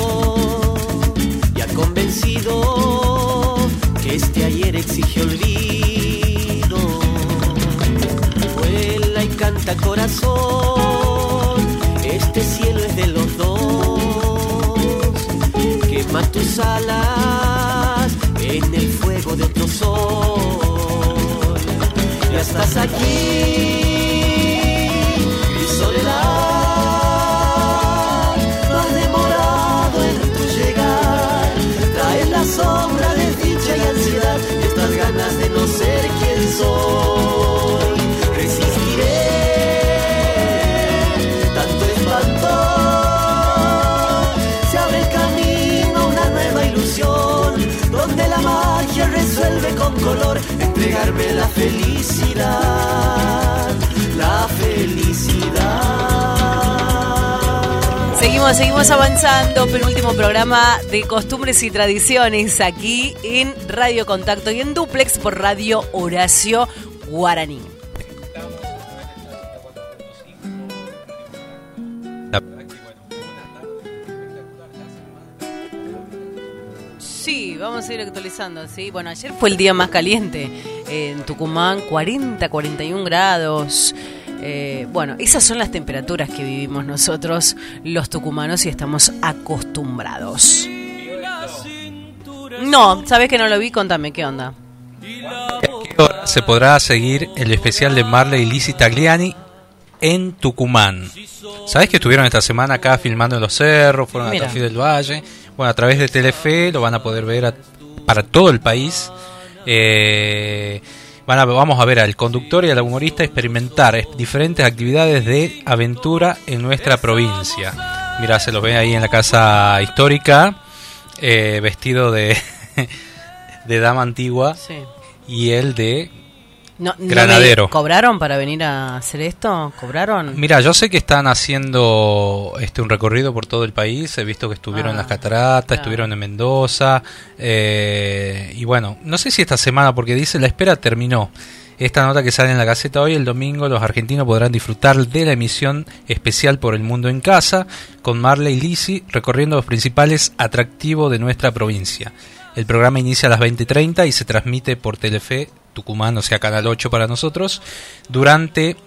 Ya convencido que este ayer exige olvido. Vuela y canta corazón, este cielo es de los dos. alas en el fuego de otro sol. Ya estás aquí, soy. Resistiré tanto espanto. Se abre el camino una nueva ilusión, donde la magia resuelve con color entregarme la felicidad, la Seguimos, seguimos avanzando. Penúltimo programa de costumbres y tradiciones aquí en Radio Contacto y en Duplex por Radio Horacio Guaraní. Sí, vamos a ir actualizando, sí. Bueno, ayer fue el día más caliente en Tucumán, 40, 41 grados. Eh, bueno, esas son las temperaturas que vivimos nosotros, los tucumanos, y estamos acostumbrados. No, sabes que no lo vi, contame, ¿qué onda? ¿A qué hora se podrá seguir el especial de Marley y Lizzie Tagliani en Tucumán? ¿Sabes que estuvieron esta semana acá filmando en los cerros? Fueron a Mira. Tafí del Valle. Bueno, a través de Telefe lo van a poder ver a- para todo el país. Eh, van a- vamos a ver al conductor y al humorista experimentar es- diferentes actividades de aventura en nuestra provincia. Mira, se los ve ahí en la casa histórica, eh, vestido de, de dama antigua Sí. y el de No, no Granadero. me- ¿Cobraron para venir a hacer esto? ¿Cobraron? Mira, yo sé que están haciendo este un recorrido por todo el país. He visto que estuvieron en Ah, las cataratas, claro. estuvieron en Mendoza. eh, y bueno, no sé si esta semana, porque dice la espera terminó. Esta nota que sale en la Gaceta hoy, el domingo, los argentinos podrán disfrutar de la emisión especial por el mundo en casa, con Marley Lisi recorriendo los principales atractivos de nuestra provincia. El programa inicia a las 20.30 y se transmite por Telefe Tucumán, o sea, Canal 8 para nosotros. Durante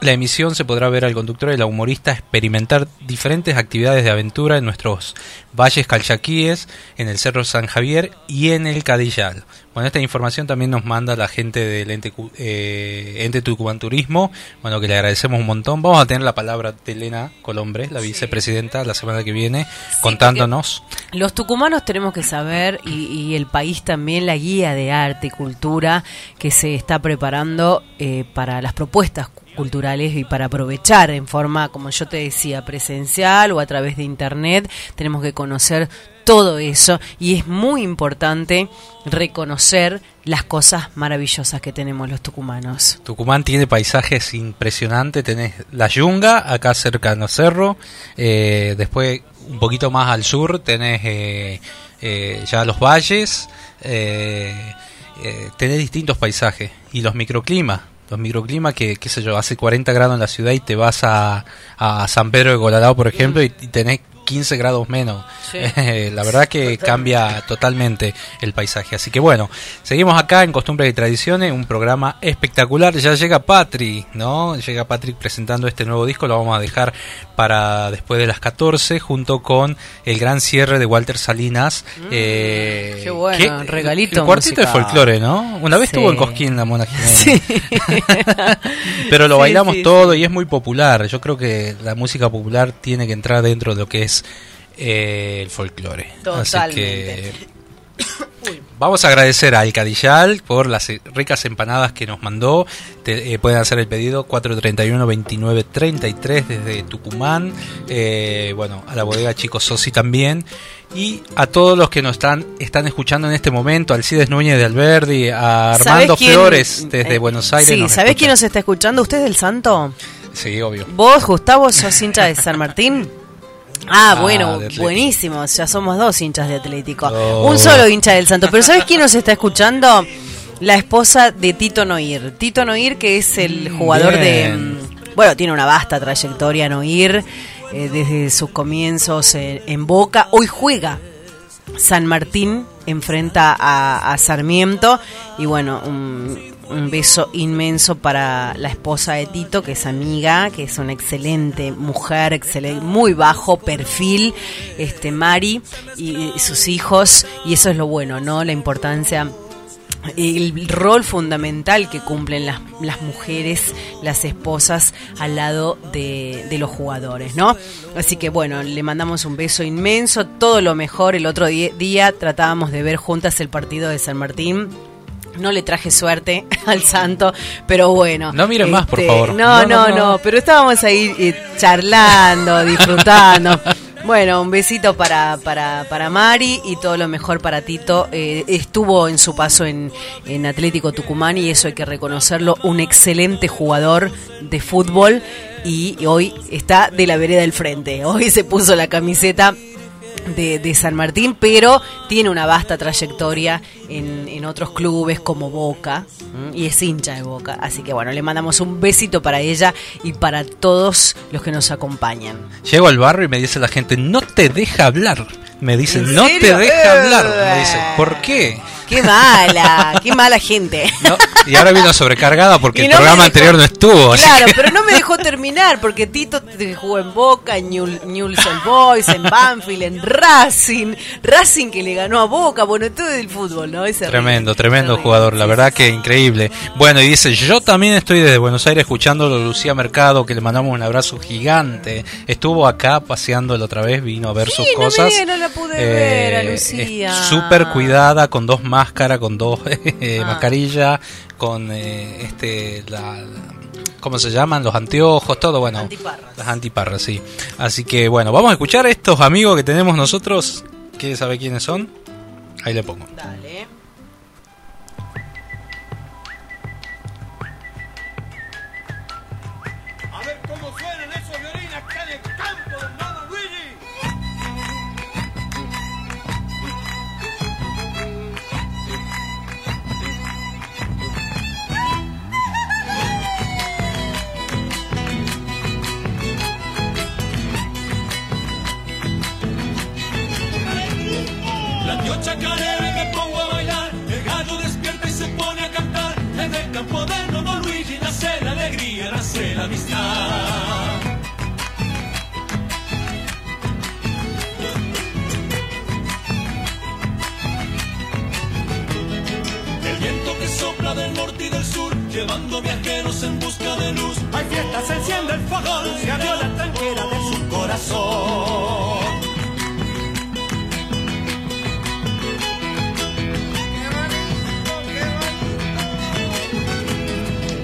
la emisión se podrá ver al conductor y la humorista experimentar diferentes actividades de aventura en nuestros valles calchaquíes, en el Cerro San Javier y en el Cadillal. Bueno, esta información también nos manda la gente del ente, eh, ente Tucumán Turismo, bueno, que le agradecemos un montón. Vamos a tener la palabra de Elena Colombre, la vicepresidenta, la semana que viene, contándonos. Los tucumanos tenemos que saber, y, y el país también, la guía de arte y cultura que se está preparando eh, para las propuestas culturales y para aprovechar en forma, como yo te decía, presencial o a través de internet. Tenemos que conocer todo eso y es muy importante reconocer las cosas maravillosas que tenemos los tucumanos. Tucumán tiene paisajes impresionantes, tenés la yunga, acá cerca los cerros, eh, después un poquito más al sur tenés eh, eh, ya los valles, eh, tenés distintos paisajes y los microclimas. Los microclimas que, qué sé yo, hace 40 grados en la ciudad y te vas a, a San Pedro de Colalao, por ejemplo, y, y tenés 15 grados menos. Sí. La verdad que cambia totalmente el paisaje. Así que bueno, seguimos acá en Costumbres y Tradiciones, un programa espectacular. Ya llega Patrick, ¿no? Llega Patrick presentando este nuevo disco, lo vamos a dejar para después de las 14, junto con el gran cierre de Walter Salinas. eh, Mm, qué bueno, que- regalito El cuartito de folclore, ¿no? Una vez Sí. estuvo en Cosquín la Mona Jiménez. Sí. Pero lo Sí, bailamos todo y es muy popular. Yo creo que la música popular tiene que entrar dentro de lo que es eh, el folclore. Así que vamos a agradecer a Alcadillal por las ricas empanadas que nos mandó. Te- eh, pueden hacer el pedido 431-2933 desde Tucumán. Eh, bueno, a la bodega Chico Sosi también. Y a todos los que nos están, están escuchando en este momento, Alcides Núñez de Alberdi, a ¿Sabés Armando quién- Flores desde eh, Buenos Aires. Sí, ¿sabés quién nos está escuchando? ¿Usted es del Santo? Sí, obvio. ¿Vos, Gustavo, sos hincha de San Martín? Ah, Ah, bueno, buenísimo. Ya somos dos hinchas de Atlético. Oh. Un solo hincha del Santo. Pero ¿sabes quién nos está escuchando? La esposa de Tito Noir. Tito Noir, que es el jugador de. bien. mm, Bueno, tiene una vasta trayectoria Noir eh, desde sus comienzos en, en Boca. Hoy juega. San Martín enfrenta a, a Sarmiento y bueno, un, un beso inmenso para la esposa de Tito, que es amiga, que es una excelente mujer, excelente, muy bajo perfil, este Mari y, y sus hijos, y eso es lo bueno, ¿no? La importancia el rol fundamental que cumplen las, las mujeres, las esposas al lado de, de los jugadores, ¿no? Así que bueno, le mandamos un beso inmenso, todo lo mejor. El otro día tratábamos de ver juntas el partido de San Martín. No le traje suerte al santo, pero bueno. No miren más, por este, favor. No, No, no, no, no, no. pero estábamos ahí eh, charlando, disfrutando. Bueno, un besito para, para, para Mari y todo lo mejor para Tito. Eh, estuvo en su paso en, en Atlético Tucumán y eso hay que reconocerlo. Un excelente jugador de fútbol y hoy está de la vereda del frente. Hoy se puso la camiseta de, de San Martín, pero tiene una vasta trayectoria en, en otros clubes como Boca ¿m? y es hincha de Boca. Así que bueno, le mandamos un besito para ella y para todos los que nos acompañan. Llego al barrio y me dice la gente, no te deja hablar. Me dicen, ¿En no serio? te deja hablar. Eh. Me dice, ¿por qué? Qué mala, qué mala gente. No, y ahora vino sobrecargada porque el me programa dejó- anterior no estuvo. Claro, que- pero no me dejó terminar porque Tito jugó en Boca, en Newell- Newell's Old Boys, en Banfield, en Racing, Racing que le ganó a Boca, bueno, todo el fútbol, ¿no? Ese Tremendo, tremendo jugador, la verdad que increíble. Bueno, y dice, yo también estoy desde Buenos Aires escuchándolo, Lucía Mercado, que le mandamos un abrazo gigante. Estuvo acá paseándolo otra vez, vino a ver sus no me cosas. digas, no la pude ver a Eh, Lucía. Súper cuidada, con dos máscaras, con dos eh, Ah. mascarillas, con eh, este, la... ¿Cómo se llaman? Los anteojos, todo, bueno. Antiparras. Las antiparras, sí. Así que bueno, vamos a escuchar a estos amigos que tenemos nosotros. ¿Quiere saber quiénes son? Ahí le pongo. Dale. Fiestas, se enciende el fogón, se abrió la tranquera de su corazón.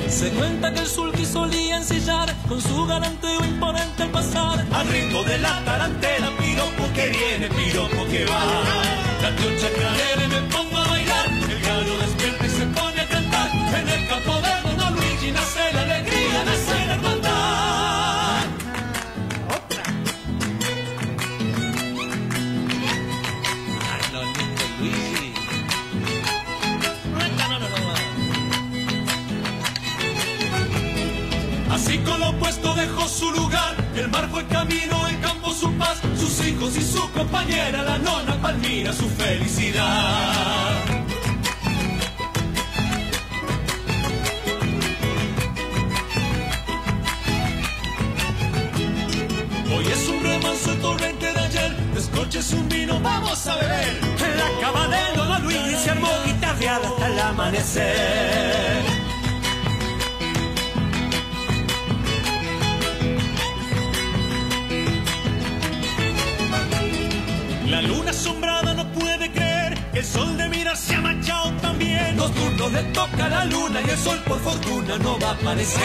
Se cuenta que el sulky solía ensillar con su galanteo imponente al pasar. Al ritmo de la tarantela, piropo que viene, piropo que va. La tío chacarera y me pongo a bailar. El gallo despierta y se pone a cantar. En el campo de el camino, el campo su paz, sus hijos y su compañera, la nona Palmira, su felicidad. Hoy es un remanso el torrente de ayer, descorches un vino, vamos a beber. En la cama de Don Luis se armó guitarreada hasta el amanecer. La luna asombrada no puede creer que el sol de mirar se ha manchado también. Los turnos le toca la luna y el sol por fortuna no va a aparecer.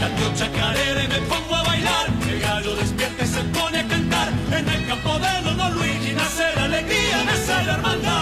La tío chacarera y me pongo a bailar. El gallo despierta y se pone a cantar. En el campo de Don Luigi nace la alegría, nace la hermandad.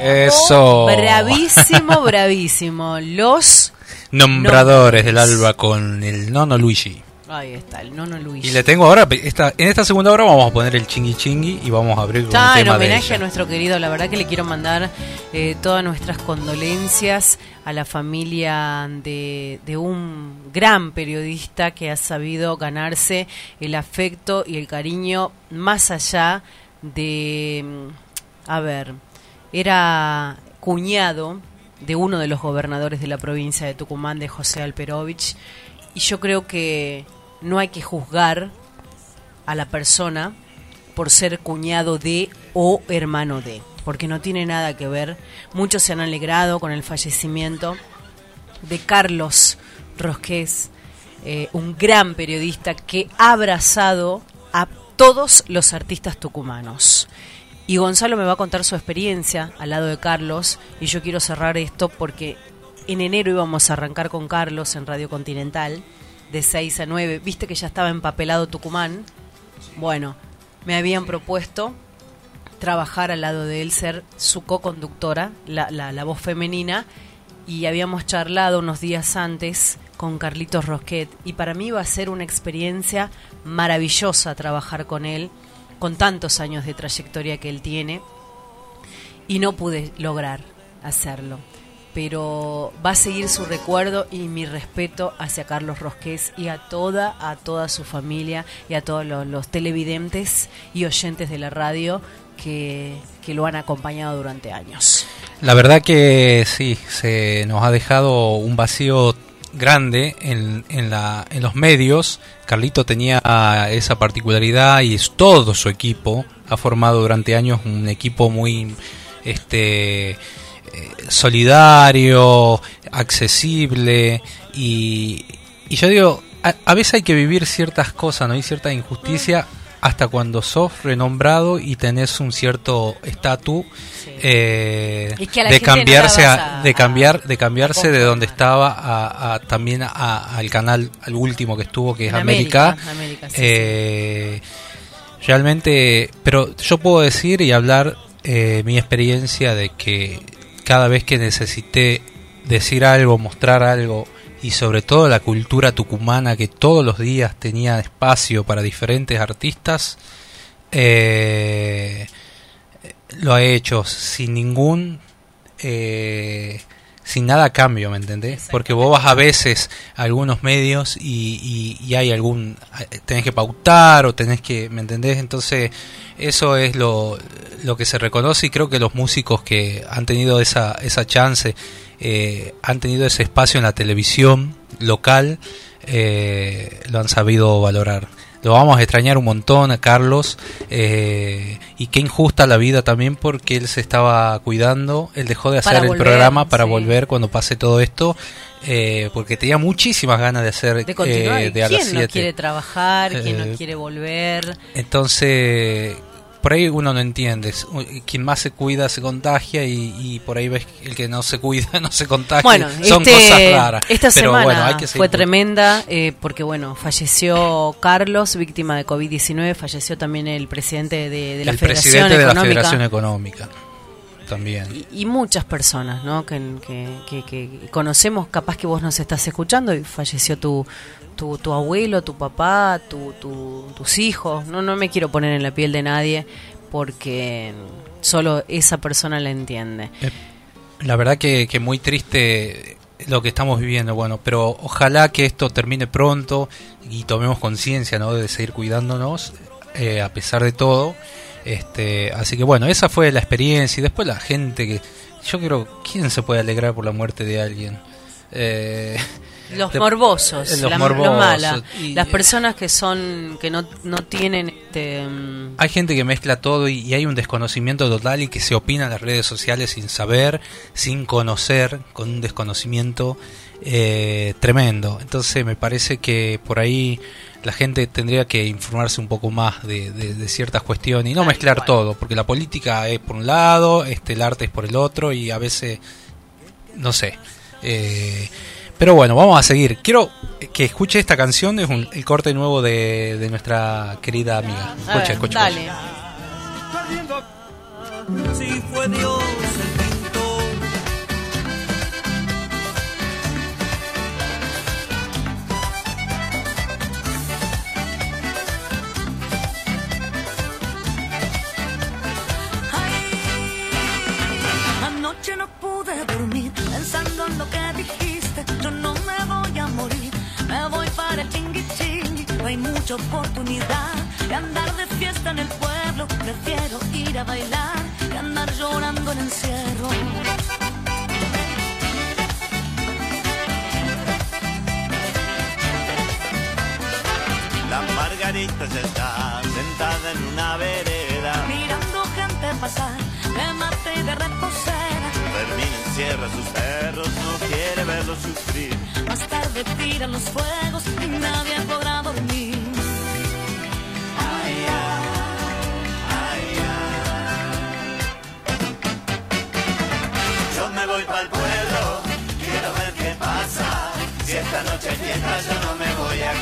Eso. Bravísimo, bravísimo. Los Nombradores del alba con el nono Luigi. Ahí está, el nono Luis. Y le tengo ahora, esta, en esta segunda hora vamos a poner el chingui chingui y vamos a abrir con un Está en tema de homenaje ella. a nuestro querido, la verdad que le quiero mandar eh, todas nuestras condolencias a la familia de, de un gran periodista que ha sabido ganarse el afecto y el cariño más allá de, mm, a ver, era cuñado de uno de los gobernadores de la provincia de Tucumán, de José Alperovich, y yo creo que no hay que juzgar a la persona por ser cuñado de o hermano de, porque no tiene nada que ver. Muchos se han alegrado con el fallecimiento de Carlos Rosqués, eh, un gran periodista que ha abrazado a todos los artistas tucumanos. Y Gonzalo me va a contar su experiencia al lado de Carlos y yo quiero cerrar esto porque en enero íbamos a arrancar con Carlos en Radio Continental de 6 a 9. Viste que ya estaba empapelado Tucumán. Bueno, me habían propuesto trabajar al lado de él, ser su co-conductora, la, la, la voz femenina, y habíamos charlado unos días antes con Carlitos Rosquet, y para mí va a ser una experiencia maravillosa trabajar con él, con tantos años de trayectoria que él tiene, y no pude lograr hacerlo. Pero va a seguir su recuerdo y mi respeto hacia Carlos Rosqués y a toda, a toda su familia y a todos los, televidentes y oyentes de la radio que, que lo han acompañado durante años. La verdad que sí, se nos ha dejado un vacío grande en, en, la, en los medios. Carlito tenía esa particularidad y es todo su equipo ha formado durante años un equipo muy este eh, solidario, accesible y, y yo digo, a, a, veces hay que vivir ciertas cosas, ¿no? Hay cierta injusticia hasta cuando sos renombrado y tenés un cierto estatus Sí. eh, que de no cambiarse a- de cambiar de cambiarse de donde estaba a, a- también a- al canal al último que estuvo que es En América, América, América, sí, Eh, realmente pero yo puedo decir y hablar eh, mi experiencia de que cada vez que necesité decir algo mostrar algo y sobre todo la cultura tucumana que todos los días tenía espacio para diferentes artistas eh, lo ha hecho sin ningún eh, sin nada a cambio, ¿me entendés? Porque vos vas a veces a algunos medios y, y- y hay algún tenés que pautar o tenés que, ¿me entendés? Entonces eso es lo, lo que se reconoce y creo que los músicos que han tenido esa, esa chance, eh, han tenido ese espacio en la televisión local, eh, lo han sabido valorar. Lo vamos a extrañar un montón a Carlos eh, y qué injusta la vida también porque él se estaba cuidando, él dejó de hacer Para el volver, programa para sí. volver cuando pase todo esto eh, porque tenía muchísimas ganas de hacer De continuar. eh, de a las ¿Quién no 7. quiere trabajar? ¿Quién Eh, no quiere volver? Entonces, por ahí uno no entiende. Quien más se cuida se contagia y, y por ahí ves el que no se cuida no se contagia. Bueno, Son este- cosas raras. esta Pero semana bueno, hay que seguir fue tremenda eh, porque, bueno, falleció Carlos, víctima de COVID-19, falleció también el presidente de, de la el Federación presidente de la Económica. Federación Económica. También. y, y muchas personas ¿no? que, que- que- conocemos, capaz que vos nos estás escuchando y falleció tu, tu, tu abuelo, tu papá, tu, tu- tus hijos. No, no me quiero poner en la piel de nadie porque solo esa persona la entiende. La verdad que, que muy triste lo que estamos viviendo, bueno, pero ojalá que esto termine pronto y tomemos conciencia, ¿no? De seguir cuidándonos eh, a pesar de todo. Este, así que bueno, esa fue la experiencia y después la gente que yo creo, ¿quién se puede alegrar por la muerte de alguien? Eh, Los de- morbosos, los la, morbosos, lo mala, y- las personas que son que no, no tienen este mm, Hay gente que mezcla todo y, y hay un desconocimiento total y que se opina en las redes sociales sin saber, sin conocer, con un desconocimiento eh, tremendo. Entonces me parece que por ahí la gente tendría que informarse un poco más de, de- de ciertas cuestiones y no mezclar todo, porque la política es por un lado, este, el arte es por el otro y a veces, no sé. eh, pero bueno, vamos a seguir. Quiero que escuche esta canción, es un- el corte nuevo de, de nuestra querida amiga. Escucha, escucha, dale. Si fue Dios mucha oportunidad de andar de fiesta en el pueblo. Prefiero ir a bailar que andar llorando en encierro. La Margarita ya está sentada en una vereda. Mirando gente pasar de mate y de reposera. Fermín encierra a sus perros, no quiere verlos sufrir. Más tarde tiran los fuegos y nadie podrá dormir. Noche fiesta, yo no me voy a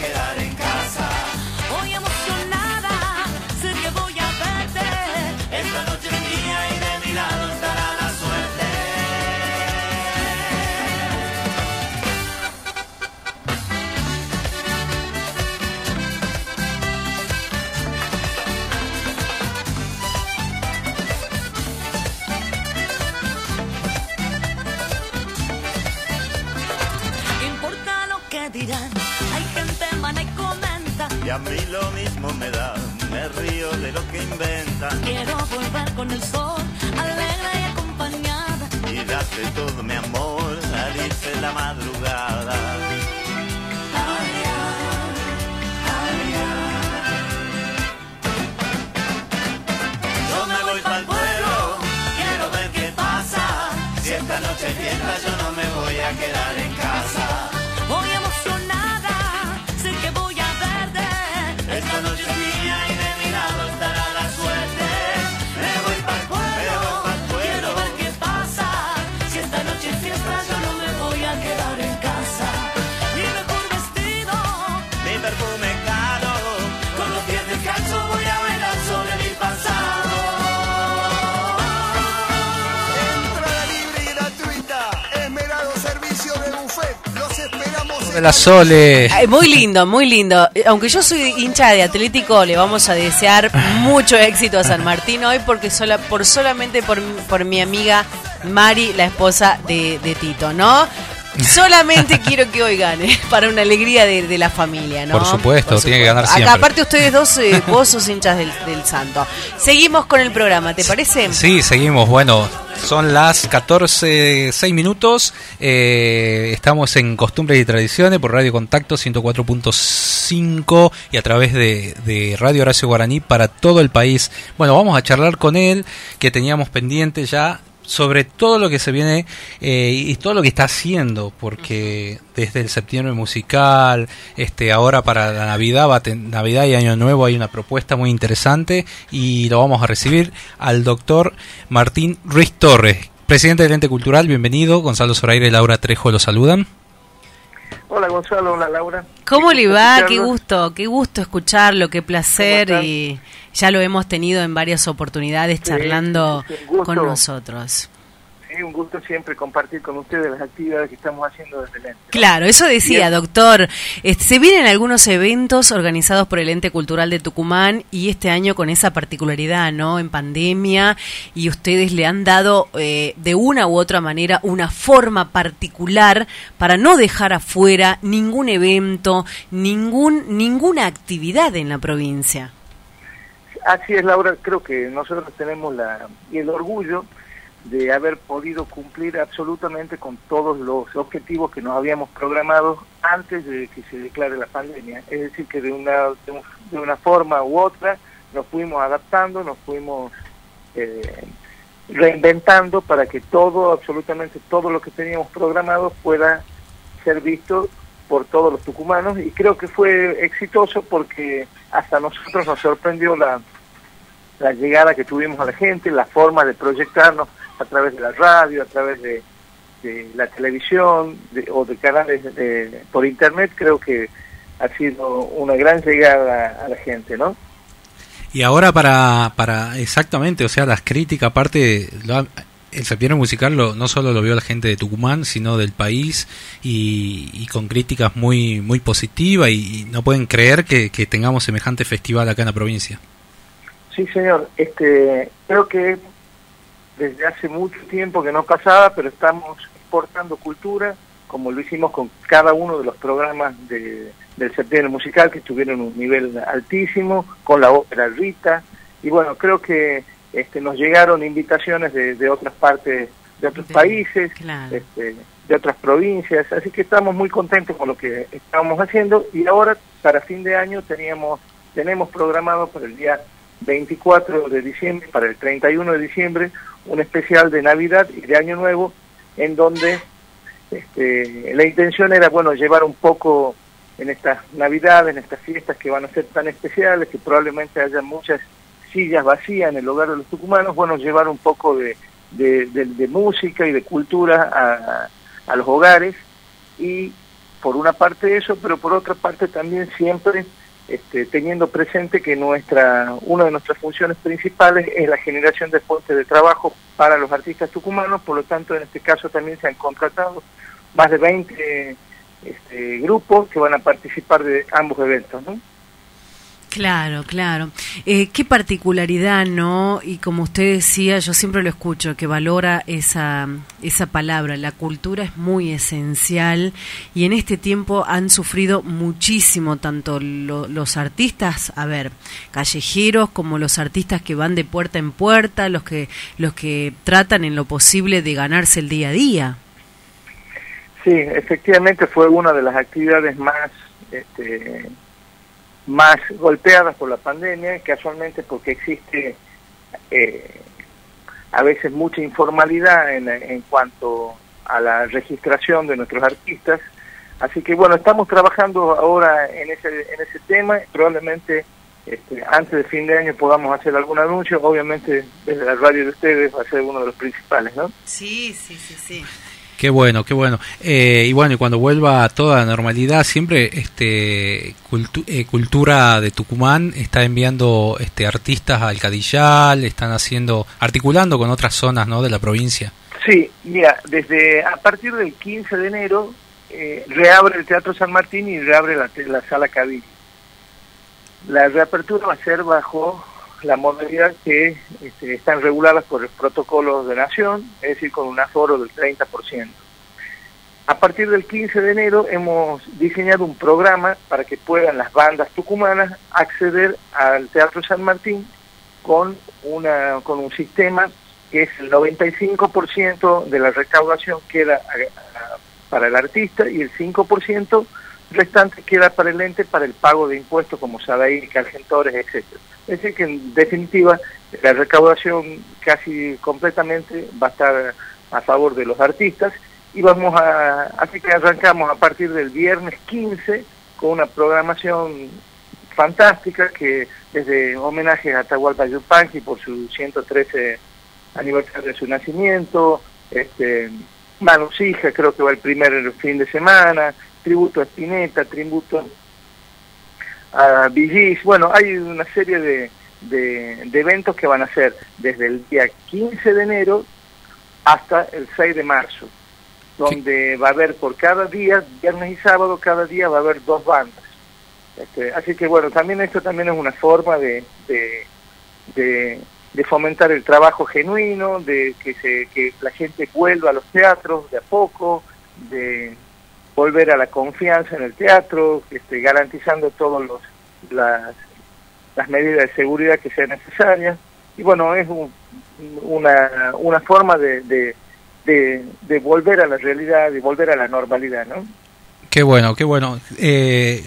la Sole. Ay, Muy lindo, muy lindo. Aunque yo soy hincha de Atlético, le vamos a desear mucho éxito a San Martín hoy porque sola, por solamente por, por mi amiga Mari, la esposa de, de Tito, ¿no? Solamente quiero que hoy gane, para una alegría de, de la familia, ¿no? Por supuesto, tiene que ganar Acá, aparte ustedes dos, eh, vos sos hinchas del, del santo. Seguimos con el programa, ¿te parece? Sí, seguimos. Bueno, son las 14, 6 minutos. Eh, estamos en Costumbres y Tradiciones por Radio Contacto 104.5 y a través de, de Radio Horacio Guaraní para todo el país. Bueno, vamos a charlar con él, que teníamos pendiente ya sobre todo lo que se viene eh, y todo lo que está haciendo, porque desde el septiembre musical, este ahora para la Navidad, va Navidad y Año Nuevo hay una propuesta muy interesante y lo vamos a recibir al doctor Martín Ruiz Torres, presidente del ente cultural, bienvenido, Gonzalo Zoraire y Laura Trejo lo saludan. Hola Gonzalo, hola Laura. ¿Cómo le va? Qué gusto, qué gusto escucharlo, qué placer y ya lo hemos tenido en varias oportunidades charlando sí, con nosotros. Sí, un gusto siempre compartir con ustedes las actividades que estamos haciendo desde el ente. Claro, eso decía, Bien. doctor. Este, se vienen algunos eventos organizados por el Ente Cultural de Tucumán y este año con esa particularidad, ¿no? En pandemia y ustedes le han dado eh, de una u otra manera una forma particular para no dejar afuera ningún evento, ningún ninguna actividad en la provincia. Así es, Laura, creo que nosotros tenemos la, y el orgullo de haber podido cumplir absolutamente con todos los objetivos que nos habíamos programado antes de que se declare la pandemia. Es decir, que de una, de, un- de una forma u otra nos fuimos adaptando, nos fuimos eh, reinventando para que todo, absolutamente todo lo que teníamos programado pueda ser visto por todos los tucumanos y creo que fue exitoso porque hasta nosotros nos sorprendió la, la llegada que tuvimos a la gente, la forma de proyectarnos a través de la radio, a través de, de la televisión de- o de canales de- por internet, creo que ha sido una gran llegada a la gente, ¿no? Y ahora para, para exactamente, o sea, las críticas, aparte, lo el septiembre musical lo- no solo lo vio la gente de Tucumán, sino del país y, y con críticas muy muy positivas y, y no pueden creer que, que tengamos semejante festival acá en la provincia. Sí, señor. Este, creo que desde hace mucho tiempo que no pasaba, pero estamos exportando cultura como lo hicimos con cada uno de los programas de, del septiembre musical que tuvieron un nivel altísimo, con la ópera Rita, y bueno, creo que este, nos llegaron invitaciones de, de otras partes, de otros países, este, de otras provincias, así que estamos muy contentos con lo que estamos haciendo. Y ahora para fin de año teníamos tenemos programado para el día 24 de diciembre, para el 31 de diciembre, un especial de Navidad y de Año Nuevo en donde este, la intención era, bueno, llevar un poco en estas Navidades, en estas fiestas que van a ser tan especiales, que probablemente haya muchas sillas vacías en el hogar de los tucumanos, bueno, llevar un poco de, música y de cultura a, los hogares. Y por una parte eso, pero por otra parte también siempre este, teniendo presente que nuestra una de nuestras funciones principales es la generación de fuentes de trabajo para los artistas tucumanos, por lo tanto en este caso también se han contratado más de 20 este, grupos que van a participar de ambos eventos. Claro, claro. Eh, qué particularidad, ¿no? Y como usted decía, yo siempre lo escucho, que valora esa, esa palabra. La cultura es muy esencial y en este tiempo han sufrido muchísimo tanto los artistas, a ver, callejeros, como los artistas que van de puerta en puerta, los que, los que tratan en lo posible de ganarse el día a día. Sí, efectivamente fue una de las actividades más... Este, más golpeadas por la pandemia, casualmente porque existe eh, a veces mucha informalidad en, en cuanto a la registración de nuestros artistas. Así que bueno, estamos trabajando ahora en ese, en ese tema, probablemente este, antes de fin de año podamos hacer algún anuncio, obviamente desde la radio de ustedes va a ser uno de los principales, ¿no? Sí, sí, sí, sí. Qué bueno, qué bueno. Eh, y bueno, y cuando vuelva a toda la normalidad, siempre este eh, Cultura de Tucumán está enviando este artistas al Cadillal, están haciendo, articulando con otras zonas ¿no? de la provincia. Sí, mira, desde a partir del 15 de enero eh, reabre el Teatro San Martín y reabre la, la Sala Cabildo. La reapertura va a ser bajo la modalidad que este, están reguladas por el protocolo de nación, es decir, con un aforo del 30%. A partir del 15 de enero hemos diseñado un programa para que puedan las bandas tucumanas acceder al Teatro San Martín con, una, con un sistema que es el 95% de la recaudación queda para el artista y el 5% restante queda para el ente para el pago de impuestos como SADAI, Argentores, etcétera. Es decir, que en definitiva la recaudación casi completamente va a estar a favor de los artistas y vamos a, así que arrancamos a partir del viernes 15 con una programación fantástica que desde homenaje a Atahualpa Yupanqui por su 113 aniversario de su nacimiento, este, Hija creo que va el primer fin de semana, tributo a Spinetta, tributo a Villis. Bueno, hay una serie de, de, eventos que van a ser desde el día 15 de enero hasta el 6 de marzo, donde va a haber por cada día, viernes y sábado, cada día va a haber dos bandas. Este, así que bueno, también esto también es una forma de, de, de, de, fomentar el trabajo genuino, de que, se, que la gente vuelva a los teatros de a poco, de volver a la confianza en el teatro, este, garantizando todas las, las medidas de seguridad que sean necesarias. Y bueno, es una, una forma de, de, de, volver a la realidad, de volver a la normalidad, ¿no? Qué bueno, qué bueno. Eh,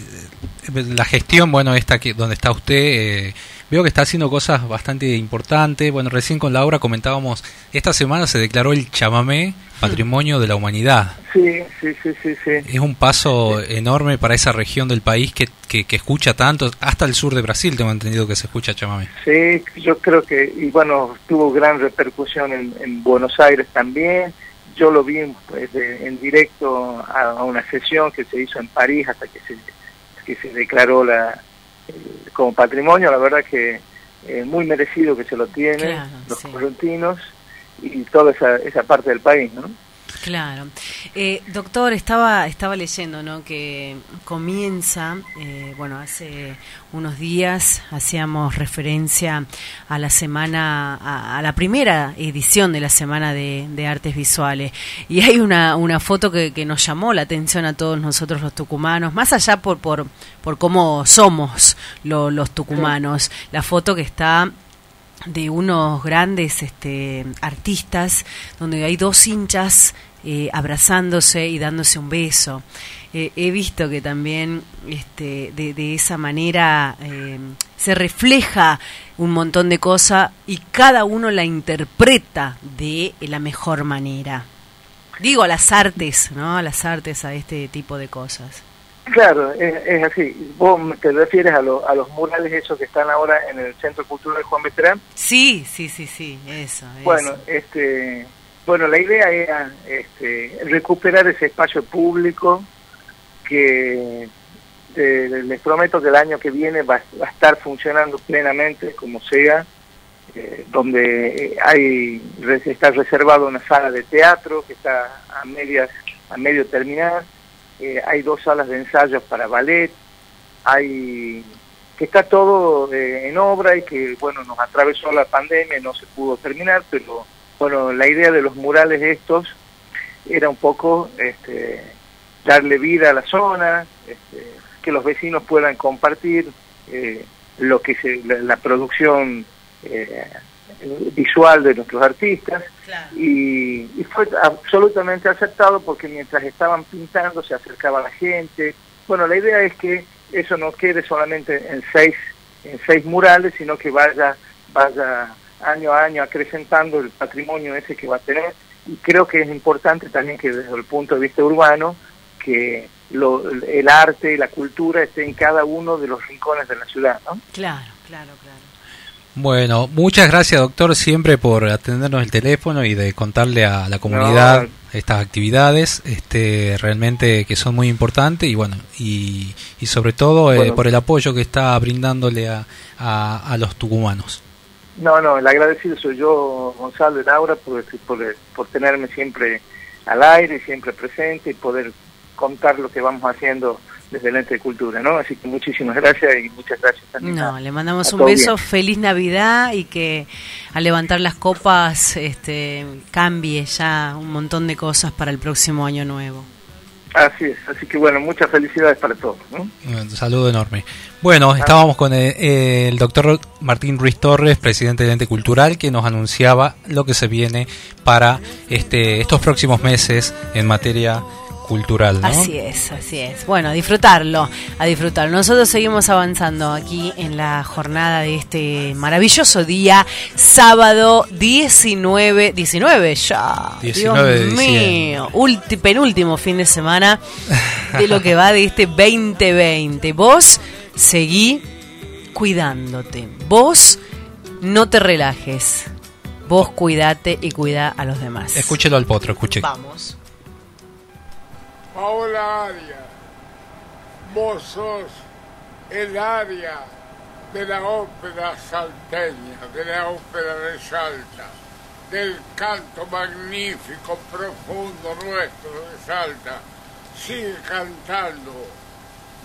la gestión, bueno, esta que donde está usted, eh, veo que está haciendo cosas bastante importantes. Bueno, recién con Laura comentábamos, esta semana se declaró el chamamé patrimonio de la humanidad. Sí, sí, sí, sí. Es un paso enorme para esa región del país que, que, escucha tanto, hasta el sur de Brasil tengo entendido que se escucha chamamé. Sí, yo creo que, y bueno, tuvo gran repercusión en, Buenos Aires también. Yo lo vi pues, en directo a, una sesión que se hizo en París hasta que se, que se declaró la como patrimonio. La verdad que es muy merecido que se lo tienen los correntinos y toda esa, esa parte del país, ¿no? Claro. Eh, doctor, estaba, estaba leyendo ¿no? que comienza, eh, bueno, hace unos días hacíamos referencia a la semana, a, a la primera edición de la Semana de, de Artes Visuales. Y hay una, una foto que, que nos llamó la atención a todos nosotros los tucumanos, más allá por, por, por cómo somos lo- los tucumanos. La foto que está de unos grandes este, artistas donde hay dos hinchas eh, abrazándose y dándose un beso. Eh, he visto que también este, de, de esa manera eh, se refleja un montón de cosas y cada uno la interpreta de la mejor manera. Digo a las artes, ¿no? A las artes, a este tipo de cosas. Claro, es, es así. Vos te refieres a, lo- a los murales esos que están ahora en el Centro Cultural Juan Beterán. Sí, sí, sí, sí, eso. Bueno, eso. este, bueno, la idea era este, recuperar ese espacio público que eh, les prometo que el año que viene va, va a estar funcionando plenamente como sea, eh, donde hay re- está reservado una sala de teatro que está a medias a medio terminar, eh, hay dos salas de ensayos para ballet, hay que está todo eh, en obra y que bueno nos atravesó la pandemia y no se pudo terminar pero bueno la idea de los murales estos era un poco este, darle vida a la zona este, que los vecinos puedan compartir eh, lo que se, la, la producción eh, visual de nuestros artistas y, y fue absolutamente aceptado porque mientras estaban pintando se acercaba la gente. Bueno, la idea es que eso no quede solamente en seis, en seis murales, sino que vaya, vaya año a año acrecentando el patrimonio ese que va a tener. Y creo que es importante también que desde el punto de vista urbano, que lo, el arte y la cultura esté en cada uno de los rincones de la ciudad, ¿no? Claro, claro, claro. Bueno, muchas gracias doctor siempre por atendernos el teléfono y de contarle a la comunidad No. estas actividades, este realmente que son muy importantes y bueno y, y sobre todo eh, por el apoyo que está brindándole a, a, a los tucumanos. No, no, el agradecido soy yo, Gonzalo y Laura, por, por, por tenerme siempre al aire, siempre presente y poder contar lo que vamos haciendo desde el ente de cultura, ¿no? Así que muchísimas gracias y muchas gracias también. No, a- le mandamos un beso, bien. feliz Navidad y que al levantar las copas este, cambie ya un montón de cosas para el próximo año nuevo. Así es, así que bueno, muchas felicidades para todos, ¿no? Un saludo enorme. Bueno, estábamos con el, el doctor Martín Ruiz Torres, presidente del ente cultural, que nos anunciaba lo que se viene para este estos próximos meses en materia cultural. ¿no? Así es, así es. Bueno, a disfrutarlo, a disfrutarlo. Nosotros seguimos avanzando aquí en la jornada de este maravilloso día, sábado 19, 19 ya. 19 de Dios diciembre. mío, ulti- penúltimo fin de semana de lo que va de este 2020. Vos seguí cuidándote. Vos no te relajes. Vos cuidate y cuida a los demás. Escúchelo al potro, escuche. Vamos. Paola Arias, vos sos el área de la ópera salteña, de la ópera de Salta, del canto magnífico, profundo nuestro de Salta. Sigue cantando.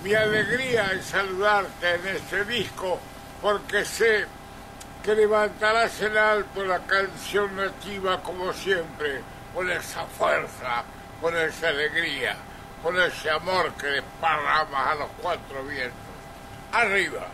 Mi alegría es saludarte en este disco porque sé que levantarás en alto la canción nativa como siempre, con esa fuerza, con esa alegría, con ese amor que desparramas a los cuatro vientos. Arriba.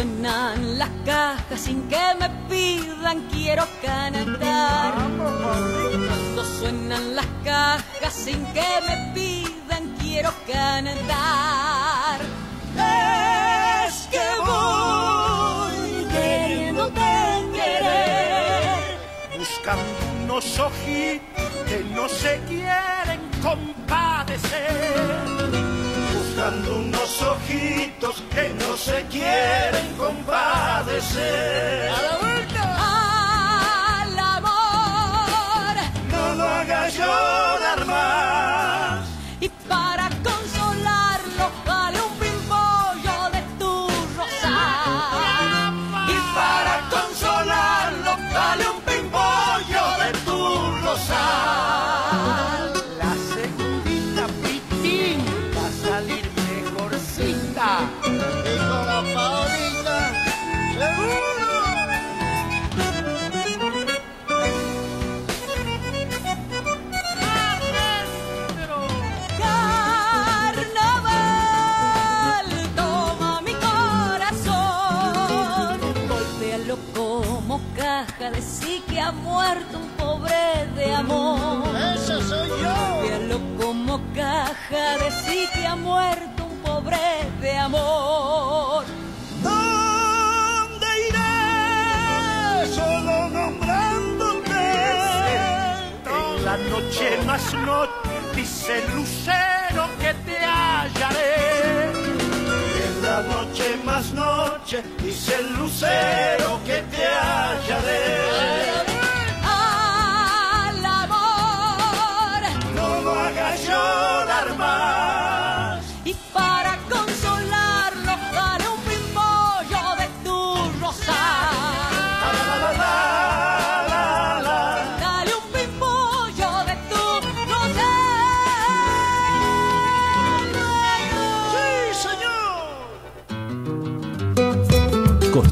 Suenan las cajas sin que me pidan, quiero cantar? Cuando suenan las cajas sin que me pidan, quiero cantar. Es que voy queriéndote querer. buscando unos ojitos que no se quieren compadecer. Buscando unos ojitos que no se quieren compadecer. ¡A la vuelta! Al amor. No lo hagas llorar más. Caja de sí que ha muerto un pobre de amor. ¿Dónde iré? Solo nombrándote. En la noche más noche dice el lucero que te hallaré. En la noche más noche dice el lucero que te hallaré. Lo hagas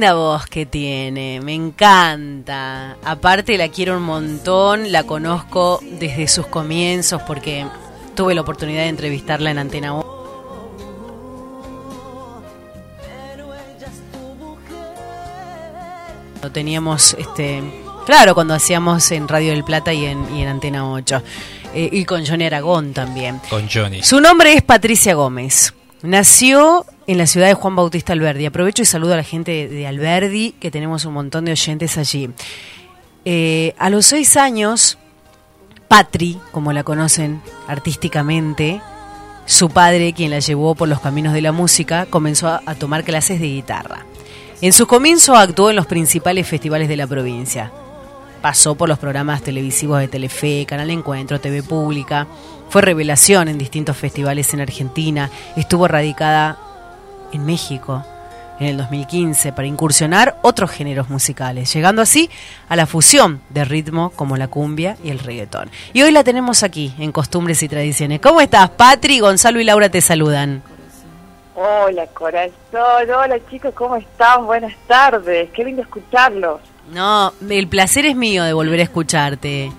linda voz que tiene, me encanta. Aparte la quiero un montón, la conozco desde sus comienzos porque tuve la oportunidad de entrevistarla en Antena 1. Lo teníamos, este, claro, cuando hacíamos en Radio del Plata y en, y en Antena 8. Eh, y con Johnny Aragón también. Con Johnny. Su nombre es Patricia Gómez. Nació en la ciudad de Juan Bautista Alberdi. Aprovecho y saludo a la gente de, Alberdi, que tenemos un montón de oyentes allí. Eh, a los seis años, Patri, como la conocen artísticamente, su padre, quien la llevó por los caminos de la música, comenzó a tomar clases de guitarra. En su comienzo actuó en los principales festivales de la provincia. Pasó por los programas televisivos de Telefe, Canal Encuentro, TV Pública. Fue revelación en distintos festivales en Argentina. Estuvo radicada en México en el 2015 para incursionar otros géneros musicales, llegando así a la fusión de ritmo como la cumbia y el reggaetón. Y hoy la tenemos aquí en Costumbres y Tradiciones. ¿Cómo estás, Patri? Gonzalo y Laura te saludan. Hola, corazón. Hola, chicos, ¿cómo están? Buenas tardes. Qué lindo escucharlos. No, el placer es mío de volver a escucharte.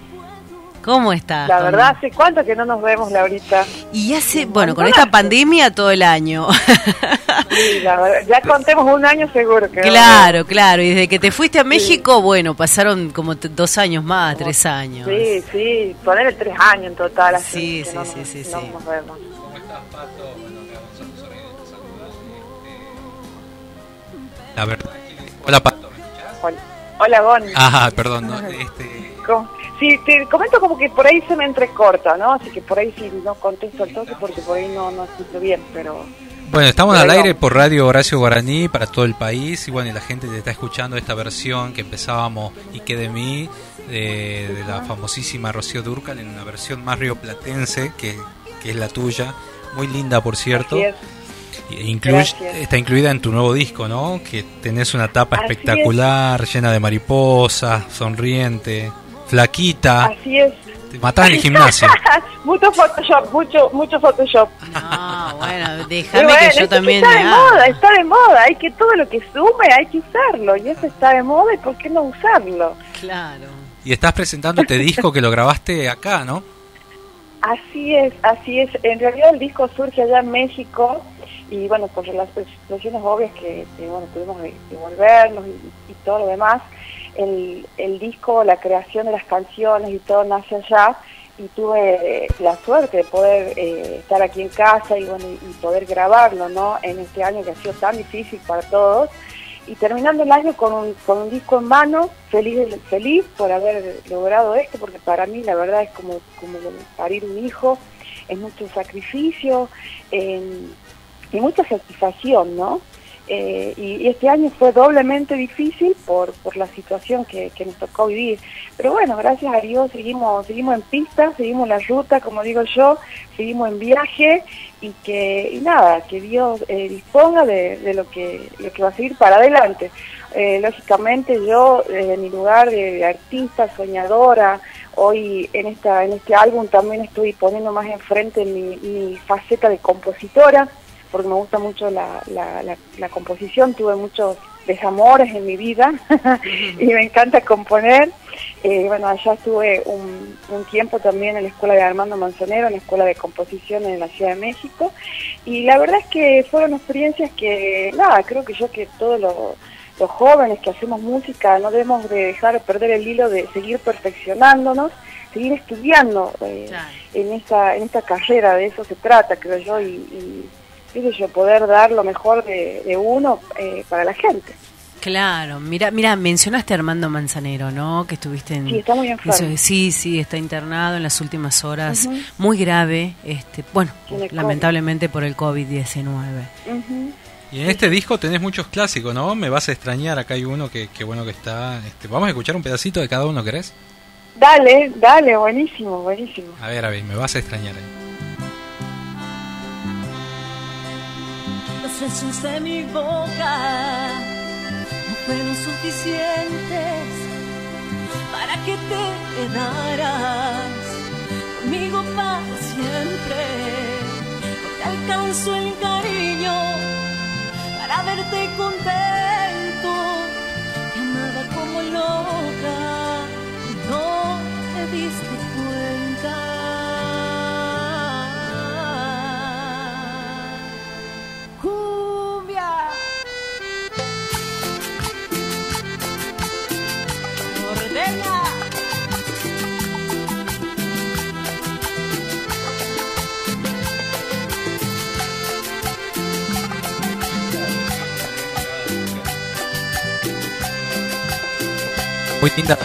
¿Cómo estás? La verdad, ¿hace cuánto que no nos vemos, Laurita? Y hace, bueno, con esta pandemia todo el año. Sí, la verdad, ya contemos un año seguro que no claro, claro. Y desde que te fuiste a México, bueno, pasaron como dos años más, tres años. Sí, sí, ponerle tres años en total. así Sí, sí, no sí, nos- sí, no sí. nos vemos. La verdad. Hola, Pato. Hola, hola Gon. Ah, perdón. No, este, ¿Cómo? Sí, te comento como que por ahí se me entrecorta, ¿no? Así que por ahí sí no contesto al toque porque por ahí no, no escucho bien, pero... Bueno, estamos Pero al no. aire por Radio Horacio Guaraní para todo el país y bueno, y la gente te está escuchando esta versión que empezábamos y que de mí, de, de la famosísima Rocío Durcal en una versión más rioplatense que, que es la tuya, muy linda por cierto. Es. Gracias. está incluida en tu nuevo disco, ¿no? Que tenés una tapa Así espectacular, llena de mariposas, sonriente, flaquita, Así es. te matás en el gimnasio. mucho Photoshop, mucho, mucho Photoshop. Ah, bueno, Y déjame bueno, que yo también está de haga. moda, está de moda, hay que todo lo que sume hay que usarlo y eso está de moda y por qué no usarlo. Claro. Y estás presentando este disco que lo grabaste acá, ¿no? Así es, así es. En realidad el disco surge allá en México y bueno, por las situaciones obvias que, que, bueno, tuvimos que, que volvernos y, y todo lo demás, el, disco, la creación de las canciones y todo nace allá y tuve la suerte de poder eh, estar aquí en casa y bueno y poder grabarlo, ¿no? En este año que ha sido tan difícil para todos y terminando el año con un, con un disco en mano, feliz feliz por haber logrado esto, porque para mí la verdad es como, como parir un hijo, es mucho sacrificio y mucha satisfacción, ¿no? Eh, y, este año fue doblemente difícil por, por la situación que, que nos tocó vivir. Pero bueno, gracias a Dios seguimos, seguimos en pista, seguimos la ruta, como digo yo, seguimos en viaje y que y nada, que Dios eh, disponga de, lo que lo que va a seguir para adelante. Eh, lógicamente yo desde mi lugar de, de artista, soñadora, hoy en esta en este álbum también estoy poniendo más enfrente mi, mi faceta de compositora porque me gusta mucho la, la, la, la composición, tuve muchos desamores en mi vida y me encanta componer. Eh, bueno, allá estuve un, un tiempo también en la escuela de Armando Manzanero, en la escuela de composición en la Ciudad de México. Y la verdad es que fueron experiencias que, nada, creo que yo que todos los, los jóvenes que hacemos música no debemos de dejar de perder el hilo de seguir perfeccionándonos, seguir estudiando eh, Claro. en, esta, en esta carrera, de eso se trata, creo yo, y, y qué sé yo, poder dar lo mejor de, de uno eh, para la gente. Claro, mira, mira, mencionaste a Armando Manzanero, ¿no? Que estuviste en Sí, está muy enfermo. eso- sí, sí, está internado en las últimas horas, muy grave, este, bueno, COVID. lamentablemente por el COVID-19. Ujú. Y en este disco tenés muchos clásicos, ¿no? Me vas a extrañar, acá hay uno que, que bueno que está. Este, Vamos a escuchar un pedacito de cada uno, ¿querés? Dale, dale, buenísimo, buenísimo. A ver, a ver, me vas a extrañar ahí. Besos de mi boca no fueron suficientes para que te quedaras conmigo para siempre. No te alcanzó el cariño para verte contento. Te amaba como loca, y no te diste Muy linda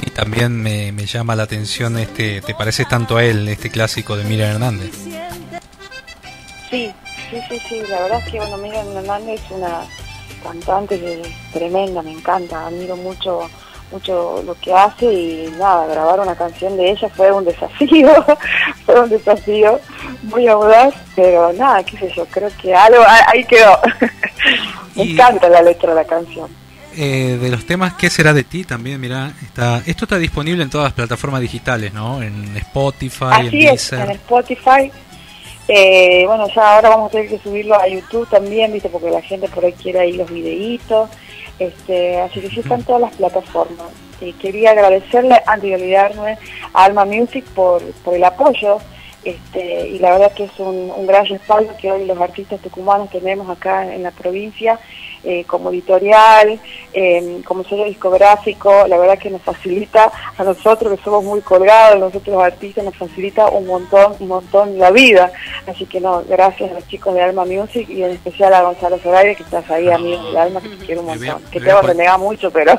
y también me, me llama la atención este, te pareces tanto a él, este clásico de Miriam Hernández. Sí, sí, sí, sí, la verdad es que bueno, Miriam Hernández es una cantante que es tremenda, me encanta, admiro mucho mucho lo que hace y nada, grabar una canción de ella fue un desafío, fue un desafío muy audaz, pero nada, qué sé yo, creo que algo ah, ahí quedó. me encanta la letra de la canción. Eh, de los temas, ¿qué será de ti? También, mira, está, esto está disponible en todas las plataformas digitales, ¿no? En Spotify, en es, Deezer. en Spotify. Eh, bueno, ya ahora vamos a tener que subirlo a YouTube también, ¿viste? Porque la gente por ahí quiere ahí los videitos. Este, así que sí están todas las plataformas. Y quería agradecerle, antes de olvidarme, a Alma Music por, por el apoyo este, y la verdad que es un, un gran respaldo que hoy los artistas tucumanos tenemos acá en la provincia eh, como editorial, eh, como sello discográfico, la verdad que nos facilita a nosotros que somos muy colgados, nosotros los artistas nos facilita un montón, un montón la vida. Así que no, gracias a los chicos de Alma Music y en especial a Gonzalo Zoraire, que estás ahí, amigo de Alma, que te quiero un a- montón. Que te voy a renegar mucho, pero...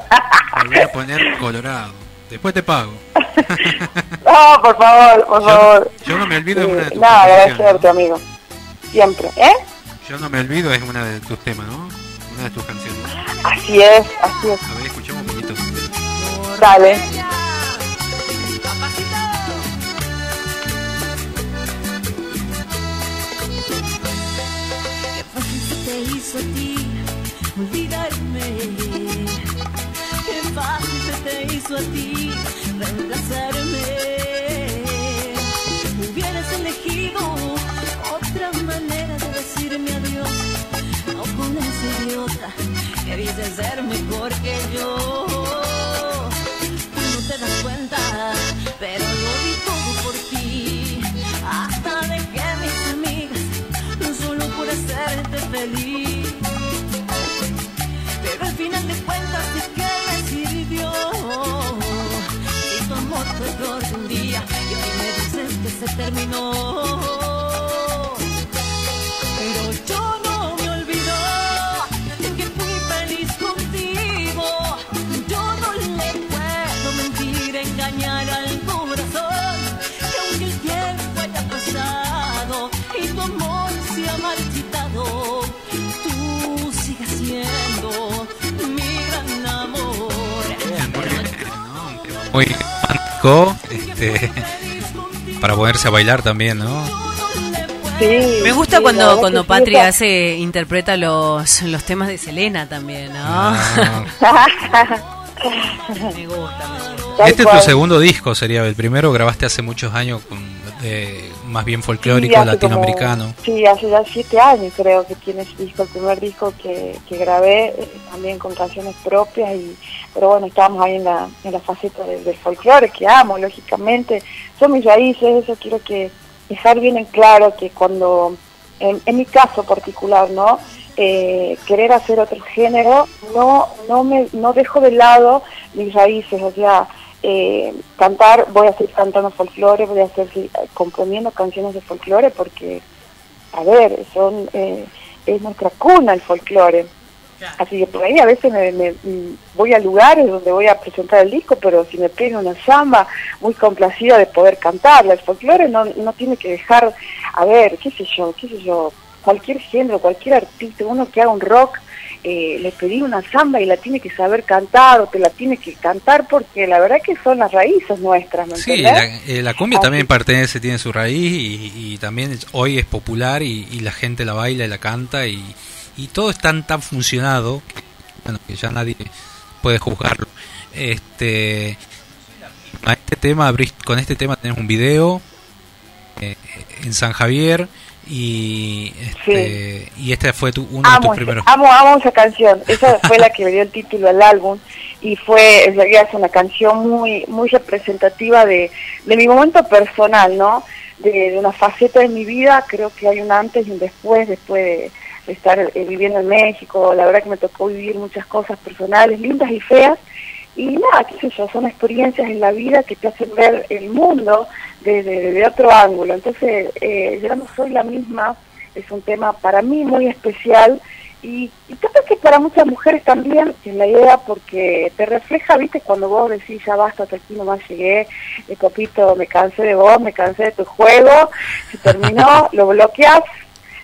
Me voy a poner colorado. Después te pago. no, por favor, por favor. Yo no me olvido de una de tus Nada, composiciones, agradecerte, amigo. Siempre, ¿eh? Yo no me olvido es una de tus temas, ¿no? Una de tus canciones. Así es, así es. A ver, escuchamos un poquito. Dale. Qué fácil se te hizo a ti olvidarme. Qué fácil se te hizo a ti reemplazarme. Hubieras elegido otra manera de decirme adiós. No con ese idiota que dice ser mejor que yo. No te das cuenta, pero lo di todo por ti. Hasta dejé mis amigas solo por hacerte feliz. Terminó. Pero yo no me olvido de que fui feliz contigo. Yo no le puedo mentir, engañar al corazón. Que aunque el tiempo haya pasado y tu amor se ha marchitado, tú sigues siendo mi gran amor. Muy romántico, este, para ponerse a bailar también, ¿no? Sí, Me gusta sí, cuando, cuando sí, Patria hace, interpreta los, los temas de Selena también, ¿no? Ah. me gusta, Este es tu segundo disco, sería el primero grabaste hace muchos años, con, eh, más bien folclórico, Sí, latinoamericano. como- sí, hace ya siete años creo que tiene ese disco, el primer disco que, que grabé, eh, también con canciones propias, y pero bueno, estábamos ahí en la, en la faceta de- del folclore, que amo, lógicamente. Son mis raíces, eso quiero que dejar bien en claro que cuando, en, en mi caso particular, ¿no? Eh, querer hacer otro género, no, no, me, no dejo de lado mis raíces, o sea, eh, cantar, voy a seguir cantando folclore, voy a seguir eh, componiendo canciones de folclore porque, a ver, son eh, es nuestra cuna el folclore. Así que por ahí a veces me, me- mm, voy a lugares donde voy a presentar el disco, pero si me piden una samba, muy complacida de poder cantarla. El folclore no, no tiene que dejar, a ver, qué sé yo, qué sé yo, cualquier género, cualquier artista, uno que haga un rock, eh, le pedí una samba y la tiene que saber cantar o te la tiene que cantar porque la verdad que son las raíces nuestras, ¿me Sí, la, eh, la cumbia Así también pertenece, tiene su raíz y, y también es- hoy es popular y, y la gente la baila y la canta y, y todo es tan tan funcionado que, bueno, que ya nadie puede juzgarlo. Este, a este tema con este tema tenés un video eh, en San Javier y este, y este fue tu, uno de tus primeros. amo, amo esa canción. Esa fue la que le dio el título al álbum y fue, es una canción muy muy representativa de, de mi momento personal, ¿no? De, de una faceta de mi vida, creo que hay un antes y un después, después de, de estar eh, viviendo en México. La verdad que me tocó vivir muchas cosas personales, lindas y feas. Y nada, qué sé yo, son experiencias en la vida que te hacen ver el mundo desde, desde otro ángulo. Entonces, eh, yo no soy la misma, es un tema para mí muy especial y, y creo que para muchas mujeres también es la idea porque te refleja, viste, cuando vos decís ya basta, hasta aquí nomás llegué, el copito, me cansé de vos, me cansé de tu juego, se terminó, lo bloqueas,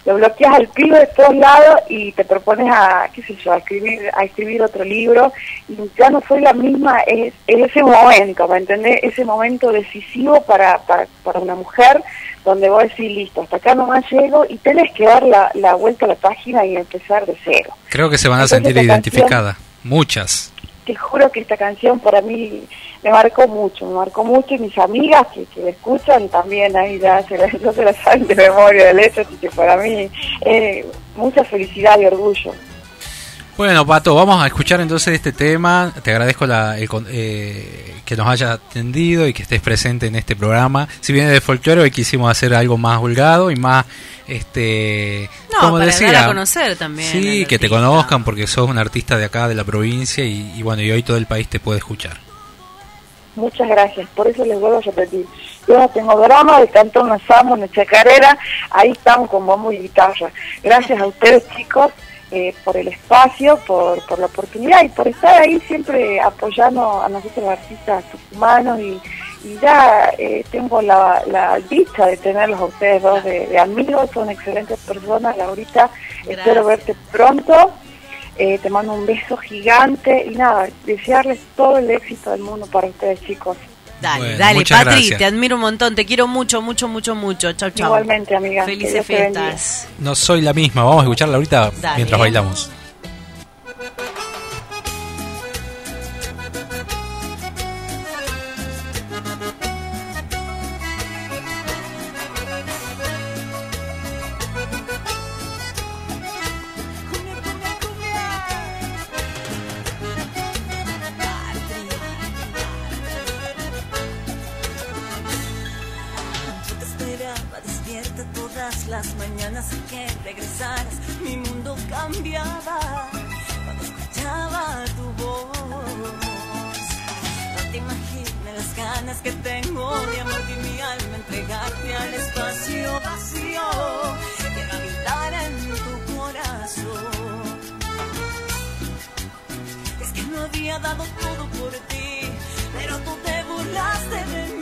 lo bloqueas al pibe de todos lados y te propones a, qué sé yo, a escribir, a escribir otro libro y ya no soy la misma, es, es ese momento, ¿me entendés? Ese momento decisivo para, para, para una mujer donde vos decís, listo, hasta acá nomás llego y tenés que dar la, la vuelta a la página y empezar de cero. Creo que se van a Entonces, sentir identificadas, muchas. Te juro que esta canción para mí me marcó mucho, me marcó mucho y mis amigas que, que la escuchan también ahí ya se la, no se la saben de memoria del hecho, así que para mí eh, mucha felicidad y orgullo. Bueno, Pato, vamos a escuchar entonces este tema. Te agradezco la, el con- eh, que nos hayas atendido y que estés presente en este programa. Si viene de folclore, hoy quisimos hacer algo más holgado y más, este, No, como para decía, dar a conocer también. sí, que te conozcan porque sos un artista de acá, de la provincia y, y bueno, y hoy todo el país te puede escuchar. Muchas gracias, por eso les vuelvo a repetir. Yo no tengo drama de Cantón Nazamo, en Chacarera, ahí estamos con bombo y guitarra. Gracias a ustedes chicos eh, por el espacio, por, por la oportunidad y por estar ahí siempre apoyando a nosotros los artistas tucumanos y, y ya eh, tengo la, la dicha de tenerlos a ustedes dos de, de amigos, son excelentes personas, Laurita, espero verte pronto. Eh, te mando un beso gigante y nada, desearles todo el éxito del mundo para ustedes chicos. Dale, Bueno, dale, Patri, gracias. te admiro un montón, te quiero mucho, mucho, mucho, mucho. Chau, chau. Igualmente, amiga. Felices fiestas. No soy la misma, vamos a escucharla ahorita Dale. mientras bailamos. Vacío. Quiero habitar en tu corazón. Es que no había dado todo por ti, pero tú te burlaste de mí.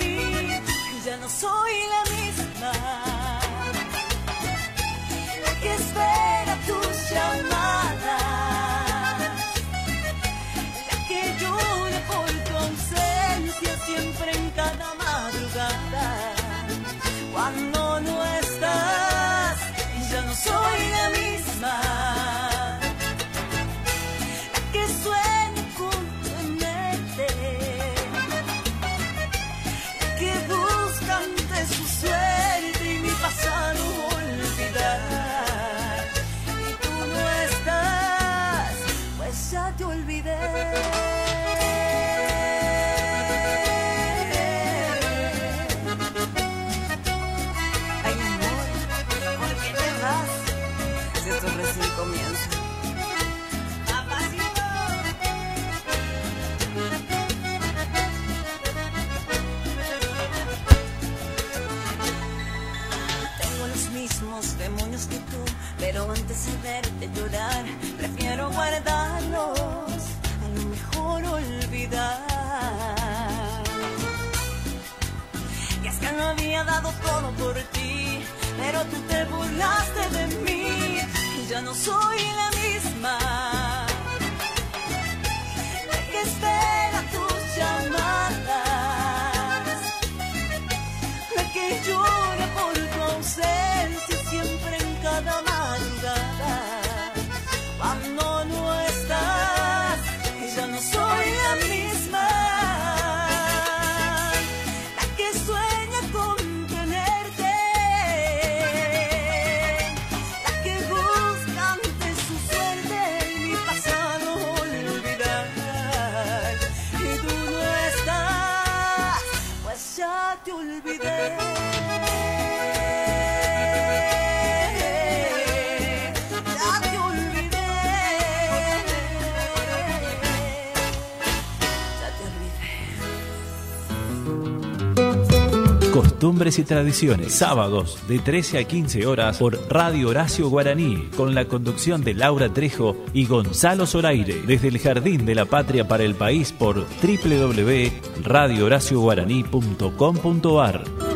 Y tradiciones, sábados de 13 a 15 horas por Radio Horacio Guaraní, con la conducción de Laura Trejo y Gonzalo Zoraire, desde el Jardín de la Patria para el País por www.radiohoracioguaraní.com.ar.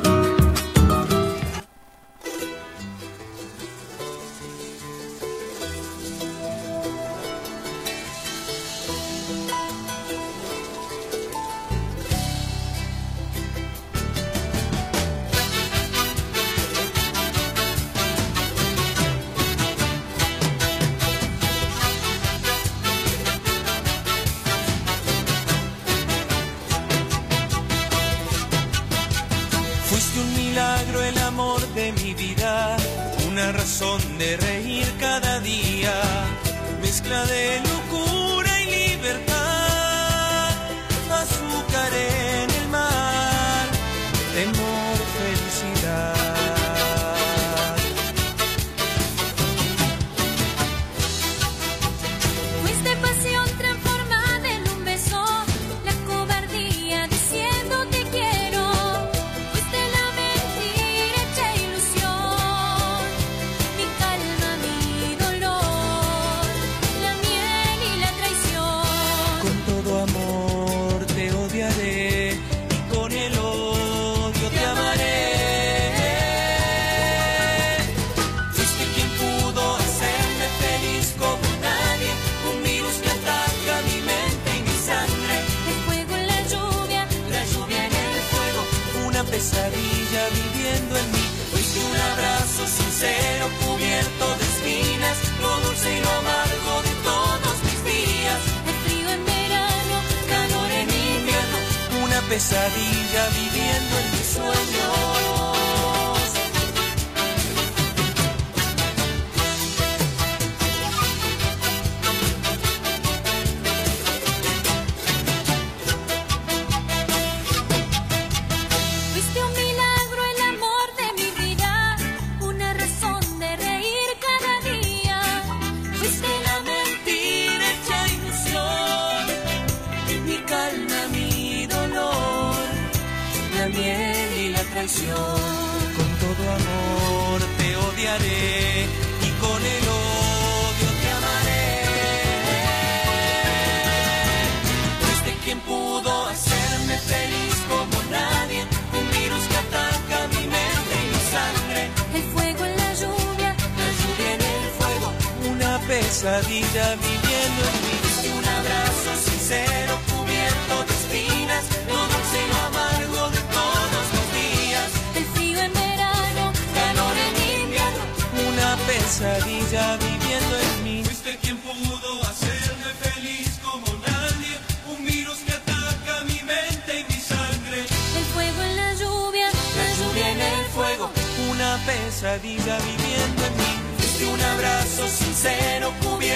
pesadilla viviendo en mí. Un abrazo sincero cubierto de espinas, lo dulce y amargo de todos los días. El frío en verano, calor en invierno. Una pesadilla viviendo en mí. Fuiste quien pudo hacerme feliz como nadie. Un virus que ataca mi mente y mi sangre. El fuego en la lluvia, la, lluvia en el fuego. Una pesadilla viviendo en mí. Fuiste un abrazo sincero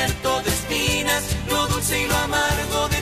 cubierto de espinas, lo dulce y lo amargo de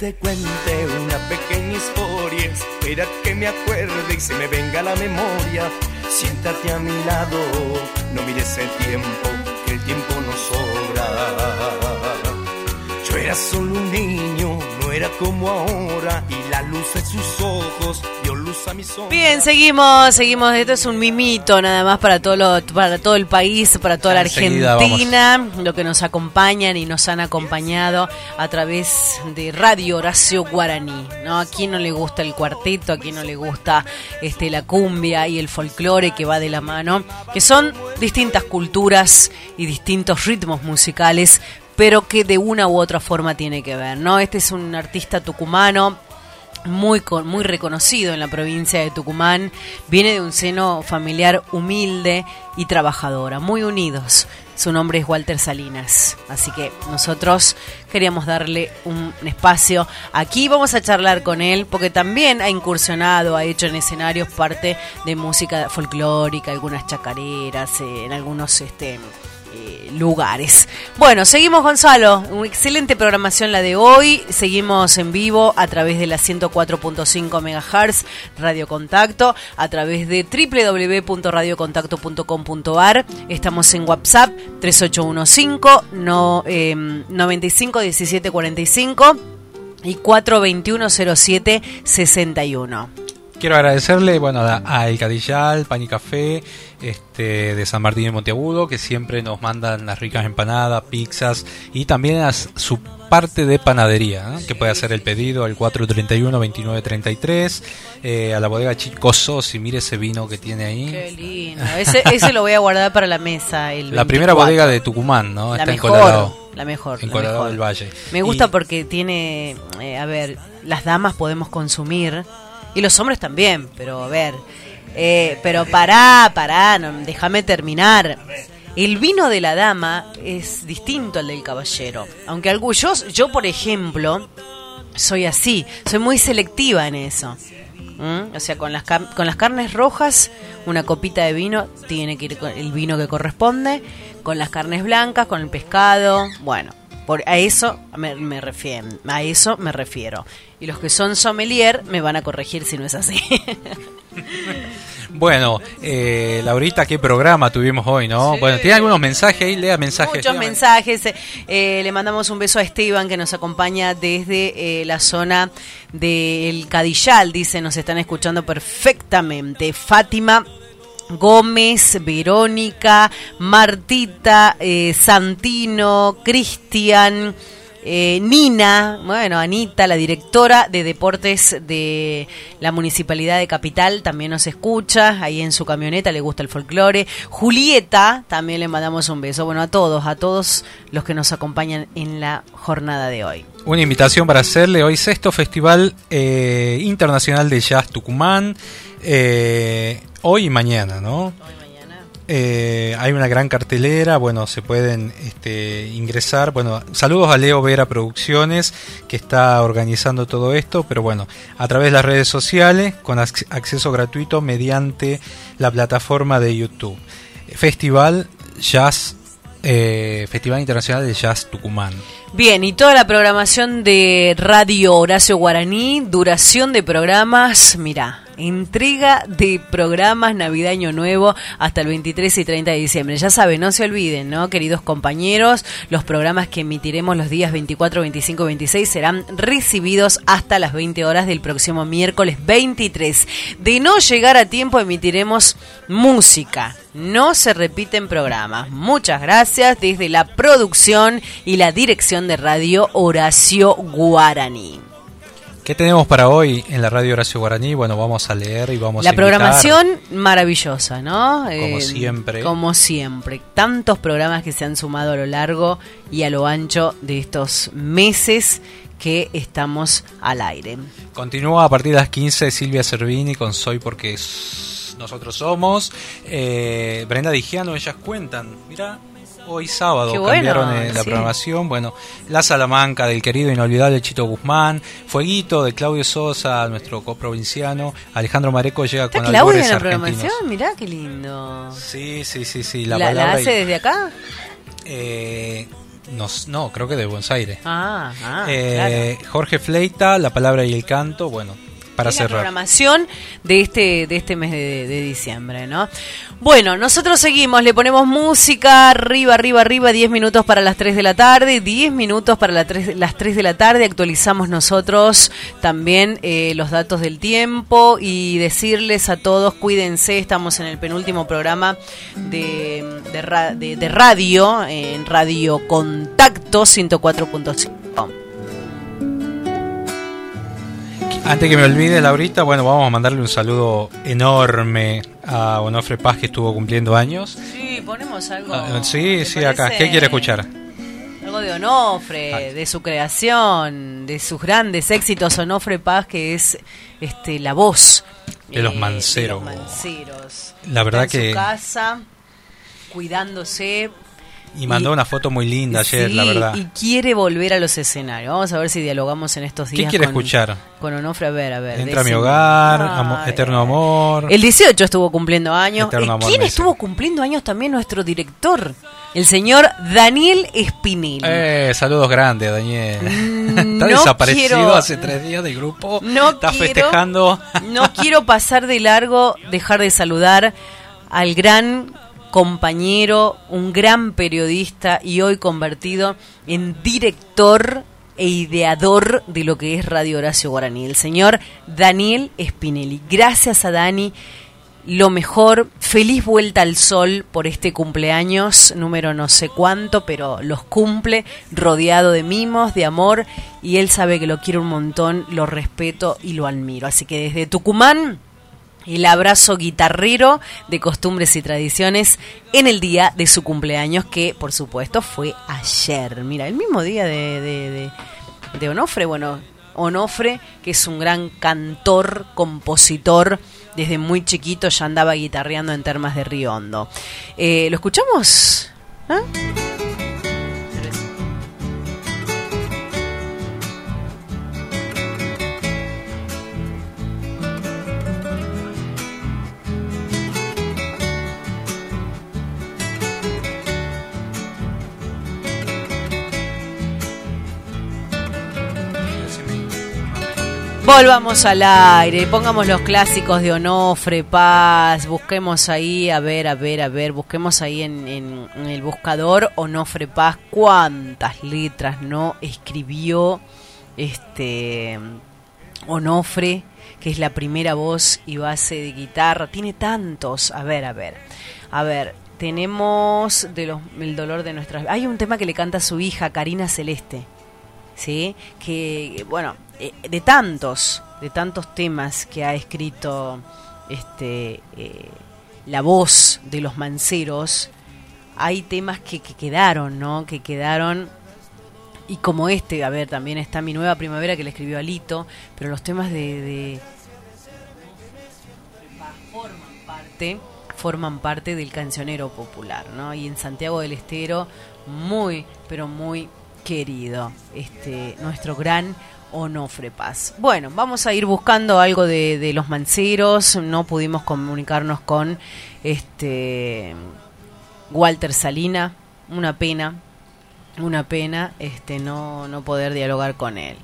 te cuente una pequeña historia. Espera que me acuerde y se me venga la memoria. Siéntate a mi lado, no mires el tiempo, que el tiempo no sobra. Yo era solo un niño, no era como ahora, y la luz de sus ojos Bien, seguimos, seguimos. Esto es un mimito nada más para todo, lo, para todo el país, para toda la Argentina, lo que nos acompañan y nos han acompañado a través de Radio Horacio Guaraní. ¿no? A quien no le gusta el cuarteto, a quien no le gusta este, la cumbia y el folclore que va de la mano, que son distintas culturas y distintos ritmos musicales pero que de una u otra forma tiene que ver, ¿no? Este es un artista tucumano muy, muy reconocido en la provincia de Tucumán, viene de un seno familiar humilde y trabajadora, muy unidos. Su nombre es Walter Salinas, así que nosotros queríamos darle un espacio. Aquí vamos a charlar con él porque también ha incursionado, ha hecho en escenarios parte de música folclórica, algunas chacareras, eh, en algunos este, eh, lugares. Bueno, seguimos Gonzalo, una excelente programación la de hoy, seguimos en vivo a través de la 104.5 MHz Radio Contacto, a través de www.radiocontacto.com.ar, estamos en WhatsApp 3815 no, eh, 95 17 45 y 421 07 61. Quiero agradecerle, bueno, a, a El Cadillal, Pan y Café, este, de San Martín de Monteagudo, que siempre nos mandan las ricas empanadas, pizzas y también a su parte de panadería, ¿eh? que puede hacer el pedido al 431-2933, eh, a la bodega Chico Sos, y mire ese vino que tiene ahí. Qué lindo. Ese, ese lo voy a guardar para la mesa. El La primera 24. bodega de Tucumán, ¿no? La Está mejor, en Colorado. la mejor, En la Colorado mejor. del Valle. Me gusta Y- porque tiene, eh, a ver, las damas podemos consumir y los hombres también, pero a ver, eh, pero pará, pará, no, déjame terminar. El vino de la dama es distinto al del caballero. Aunque algo, yo, por ejemplo, soy así, soy muy selectiva en eso. O sea, con las, con las carnes rojas, una copita de vino tiene que ir con el vino que corresponde. Con las carnes blancas, con el pescado, bueno, por, a eso me, me a eso me refiero. Y los que son sommelier me van a corregir si no es así. Bueno, eh, Laurita, ¿qué programa tuvimos hoy, no? Bueno, ¿tiene algunos mensajes ahí? Lea mensajes. Muchos lea mensajes. eh, eh, le mandamos un beso a Esteban que nos acompaña desde eh, la zona del Cadillal. Dice, nos están escuchando perfectamente. Fátima. Gómez, Verónica, Martita, eh, Santino, Cristian, eh, Nina, bueno, Anita, la directora de deportes de la Municipalidad de Capital, también nos escucha, ahí en su camioneta le gusta el folclore. Julieta, también le mandamos un beso. Bueno, a todos, a todos los que nos acompañan en la jornada de hoy. Una invitación para hacerle hoy sexto Festival eh, Internacional de Jazz Tucumán, eh, hoy y mañana, ¿no? Eh, hay una gran cartelera, bueno, se pueden este, ingresar. Bueno, saludos a Leo Vera Producciones, que está organizando todo esto, pero bueno, a través de las redes sociales, con ac- acceso gratuito mediante la plataforma de YouTube. Festival Jazz, eh, Festival Internacional de Jazz Tucumán. Bien, y toda la programación de Radio Horacio Guaraní, duración de programas, mira, entrega de programas Navidaño Nuevo hasta el 23 y 30 de diciembre. Ya saben, no se olviden, ¿no? Queridos compañeros, los programas que emitiremos los días 24, 25 y 26 serán recibidos hasta las 20 horas del próximo miércoles 23. De no llegar a tiempo, emitiremos música. No se repiten programas. Muchas gracias desde la producción y la dirección de Radio Horacio Guaraní. ¿Qué tenemos para hoy en la radio Horacio Guaraní? Bueno, vamos a leer y vamos La a invitar- programación maravillosa, ¿no? Como Eh, siempre. Como siempre. Tantos programas que se han sumado a lo largo y a lo ancho de estos meses que estamos al aire. Continúa a partir de las 15 Silvia Cervini con Soy porque nosotros somos. Eh, Brenda Digiano, ellas cuentan. Mira, hoy sábado bueno, cambiaron eh, la sí. programación. Bueno, La Salamanca del querido inolvidable Chito Guzmán. Fueguito de Claudio Sosa, nuestro coprovinciano. Alejandro Mareco llega ¿Está con Claudia albores en la programación? Mirá qué lindo. Sí, sí, sí, sí. ¿La, La, hace y- desde acá? Eh, No, no, creo que de Buenos Aires. Ah, ah, Eh, Jorge Fleita, La Palabra y el Canto, bueno, para Es la cerrar. programación de este de este mes de, de diciembre, ¿no? Bueno, nosotros seguimos, le ponemos música arriba, arriba, arriba, 10 minutos para las 3 de la tarde, 10 minutos para la tres- las 3 de la tarde, actualizamos nosotros también eh, los datos del tiempo y decirles a todos, cuídense, estamos en el penúltimo programa de, de, ra- de- de radio, en Radio Contacto 104.5. Antes que me olvide, Laurita, bueno, vamos a mandarle un saludo enorme a Onofre Paz que estuvo cumpliendo años. Sí, ponemos algo. Ah, sí, ¿te sí, acá. ¿Qué quiere escuchar? Algo de Onofre, de su creación, de sus grandes éxitos. Onofre Paz, que es este la voz De los eh, manceros. de los manceros. La verdad Está en que- su casa, cuidándose. Y mandó una foto muy linda ayer, Sí, la verdad. Y quiere volver a los escenarios. Vamos a ver si dialogamos en estos ¿Qué días. quiere con- escuchar? Con Onofre, a ver, a ver. Entra a mi hogar, Eterno Amor. El 18 estuvo cumpliendo años. Eterno ¿Y amor ¿Quién estuvo cumpliendo años también? Nuestro director, el señor Daniel Espinel. Eh, saludos grandes, Daniel. Está Mm, no desaparecido quiero- hace tres días del grupo. No Está quiero- festejando. No quiero pasar de largo, dejar de saludar al gran compañero, un gran periodista y hoy convertido en director e ideador de lo que es Radio Horacio Guaraní, el señor Daniel Spinelli. Gracias a Dani, lo mejor, feliz vuelta al sol por este cumpleaños, número no sé cuánto, pero los cumple rodeado de mimos, de amor, y él sabe que lo quiero un montón, lo respeto y lo admiro. Así que desde Tucumán, el abrazo guitarrero de costumbres y tradiciones en el día de su cumpleaños, que por supuesto fue ayer. Mira, el mismo día de, de, de- de Onofre, bueno, Onofre, que es un gran cantor, compositor, desde muy chiquito ya andaba guitarreando en termas de Río Hondo. Eh, ¿Lo escuchamos? ¿Ah? Volvamos al aire, pongamos los clásicos de Onofre, Paz, busquemos ahí, a ver, a ver, a ver, busquemos ahí en, el buscador Onofre Paz cuántas letras no escribió este Onofre, que es la primera voz y base de guitarra, tiene tantos, a ver, a ver, a ver, tenemos el dolor de nuestras... Hay un tema que le canta a su hija, Karina Celeste. ¿sí? Que, bueno, eh, de tantos, de tantos temas que ha escrito este, eh, la voz de los manceros, hay temas que, que quedaron, ¿no? Que quedaron, y como este, a ver, también está Mi Nueva Primavera que le escribió Alito, pero los temas de... de forman parte forman parte del cancionero popular, ¿no? Y en Santiago del Estero, muy, pero muy querido, este, nuestro gran Onofre Paz. Bueno, vamos a ir buscando algo de, los manceros, no pudimos comunicarnos con este Walter Salina, una pena, una pena este no, no poder dialogar con él.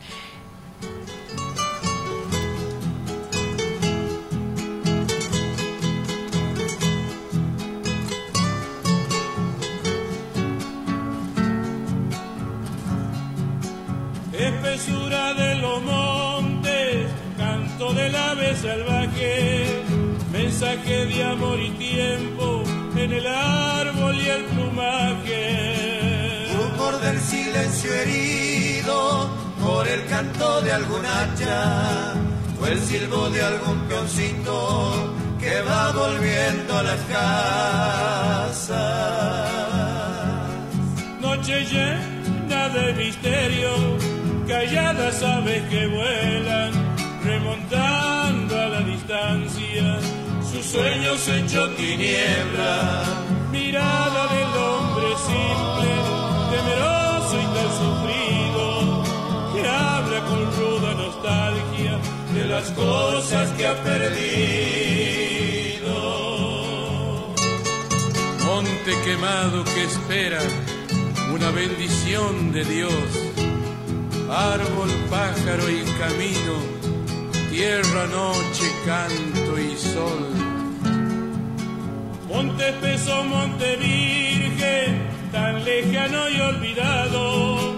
Los montes, canto del ave salvaje, mensaje de amor y tiempo en el árbol y el plumaje. Rumor del silencio herido por el canto de algún hacha o el silbo de algún peoncito que va volviendo a las casas. Noche llena de misterio, calladas aves que vuelan, remontando a la distancia, sus sueños hechos tiniebla. Mirada del hombre simple, temeroso y tan sufrido, que habla con ruda nostalgia de las cosas que ha perdido. Monte quemado que espera, una bendición de Dios. Árbol, pájaro y camino, tierra, noche, canto y sol. Monte espeso, monte virgen, tan lejano y olvidado,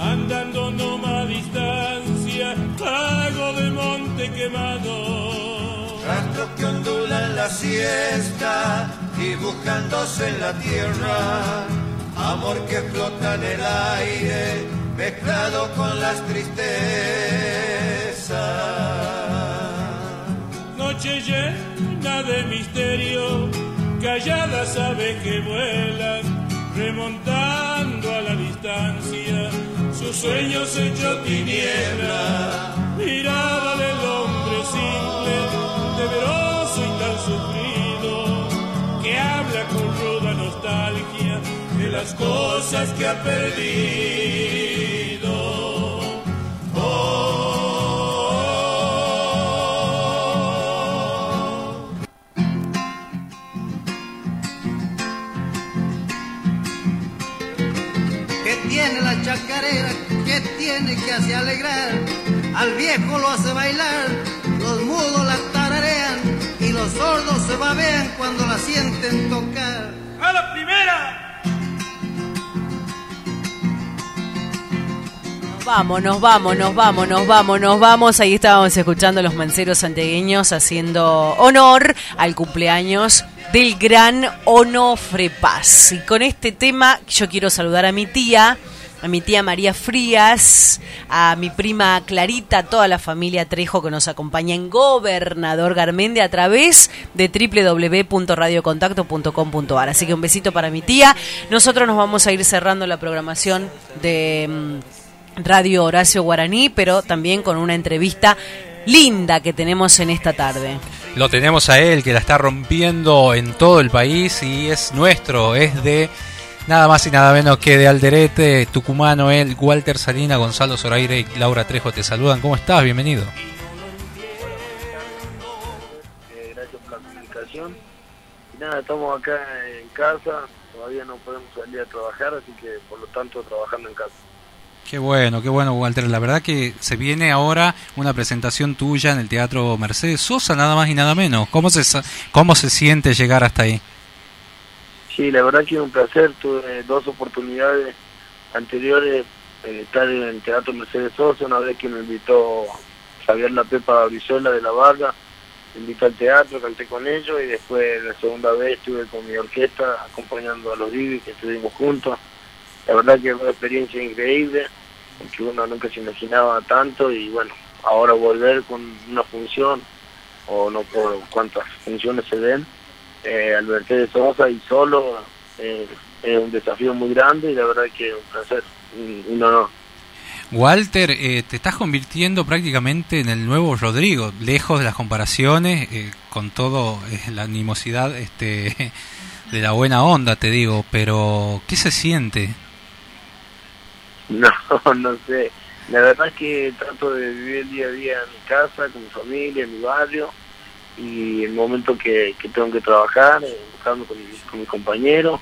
andando no más distancia, pago de monte quemado. Rastros que ondulan la siesta, dibujándose en la tierra, amor que flota en el aire, mezclado con las tristezas. Noche llena de misterio, calladas aves que vuelan, remontando a la distancia, sus sueños hechos tiniebla, mirada del hombre simple, temeroso y tan sufrido, que habla con ruda nostalgia de las cosas que ha perdido. Que hace alegrar? Al viejo lo hace bailar, los mudos la tararean y los sordos se babean cuando la sienten tocar. ¡A la primera! Vamos, nos vamos, nos vamos, nos vamos, nos vamos. Ahí estábamos escuchando a los manceros santiagueños haciendo honor al cumpleaños del gran Onofre Paz. Y con este tema yo quiero saludar a mi tía, a mi tía María Frías, a mi prima Clarita, a toda la familia Trejo que nos acompaña en Gobernador Garmendia a través de www.radiocontacto.com.ar. Así que un besito para mi tía. Nosotros nos vamos a ir cerrando la programación de mm, Radio Horacio Guaraní, pero también con una entrevista linda que tenemos en esta tarde. Lo tenemos a él que la está rompiendo en todo el país y es nuestro, es de nada más y nada menos que de Alderete, tucumano él, Walter Salina, Gonzalo Zoraire y Laura Trejo te saludan. ¿Cómo estás? Bienvenido. Eh, gracias por la comunicación. Y nada, estamos acá en casa, todavía no podemos salir a trabajar, así que por lo tanto trabajando en casa. Qué bueno, qué bueno, Walter. La verdad que se viene ahora una presentación tuya en el Teatro Mercedes Sosa, nada más y nada menos. ¿Cómo se, cómo se siente llegar hasta ahí? Sí, la verdad que es un placer, tuve dos oportunidades anteriores de estar en el Teatro Mercedes Sosa, una vez que me invitó Javier La Pepa Brizuela de la Varga, me invitó al teatro, canté con ellos y después la segunda vez estuve con mi orquesta acompañando a los Divis que estuvimos juntos. La verdad que fue una experiencia increíble, porque uno nunca se imaginaba tanto y bueno, ahora volver con una función, o no por cuántas funciones se den, eh, al Mercedes Sosa y solo eh, es un desafío muy grande y la verdad que es un placer, un, un honor. Walter, eh, te estás convirtiendo prácticamente en el nuevo Rodrigo, lejos de las comparaciones, eh, con todo eh, la animosidad este, de la buena onda, te digo, pero ¿qué se siente? No, no sé. La verdad es que trato de vivir el día a día en mi casa, con mi familia, en mi barrio, y el momento que, que tengo que trabajar, eh, buscando con, con mis compañeros,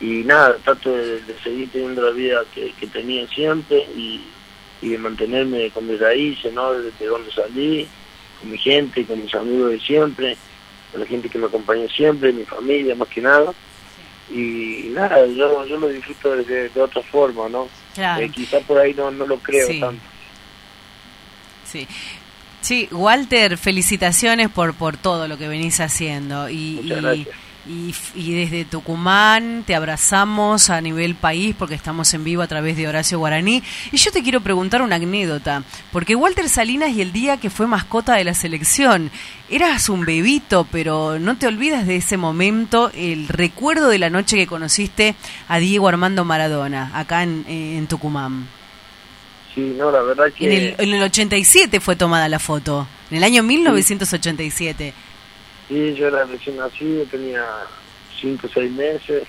y nada, trato de, de seguir teniendo la vida que, que tenía siempre y, y de mantenerme con mis raíces, ¿no? Desde donde salí, con mi gente, con mis amigos de siempre, con la gente que me acompaña siempre, mi familia más que nada. Y nada, yo, yo lo disfruto de, de- de otra forma, ¿no? Claro. Eh, quizá por ahí no, no lo creo Sí. tanto. Sí. Sí, Walter, felicitaciones por, por todo lo que venís haciendo. Y, y- desde Tucumán te abrazamos a nivel país porque estamos en vivo a través de Horacio Guaraní. Y yo te quiero preguntar una anécdota, porque Walter Salinas y el día que fue mascota de la selección, eras un bebito, pero no te olvidas de ese momento, el recuerdo de la noche que conociste a Diego Armando Maradona, acá en, en Tucumán. Sí, no, la verdad que... En el, en el 87 fue tomada la foto, en el año 1987. Sí, yo era recién nacido, tenía cinco o seis meses.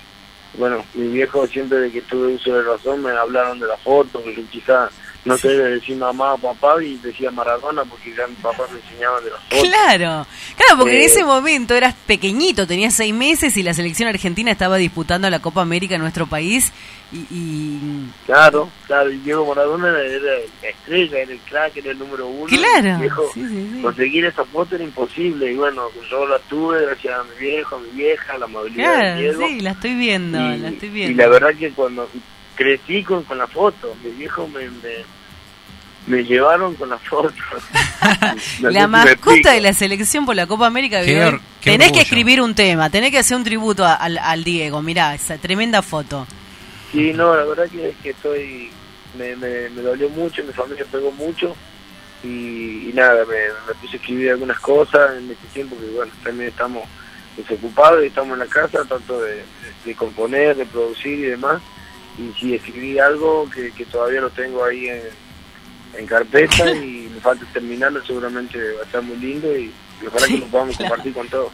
Bueno, mi viejo siempre de que tuve uso de razón me hablaron de la foto, porque quizá no te debe decir mamá o papá y decía Maradona porque ya mi papá me enseñaba de los. Claro, claro, porque en Eh, ese momento eras pequeñito, tenías seis meses y la selección argentina estaba disputando la Copa América en nuestro país y, y- Claro, claro, y Diego Maradona era, era la estrella, era el crack, era el número uno. Claro, Y viejo, sí, sí, sí. Conseguir esa foto era imposible y bueno, yo la tuve gracias a mi viejo, a mi vieja, a la amabilidad de claro, Diego. sí, la estoy viendo, y, la estoy y viendo. la verdad que cuando crecí con, con la foto, mi viejo me, me, me llevaron con la foto. La mascota de la selección por la Copa América. Qué Tenés que escribir un tema, tenés que hacer un tributo a- al, al Diego. Mirá, esa tremenda foto. Sí, no, la verdad que, que estoy, me, me, me dolió mucho, mi familia pegó mucho y, y nada, me, me puse a escribir algunas cosas en este tiempo que bueno, también estamos desocupados y estamos en la casa, tanto de- de componer, de producir y demás, y sí escribí algo que, que todavía lo tengo ahí en, en carpeta y me falta terminarlo, seguramente va a estar muy lindo y, y ojalá que lo podamos compartir con todos.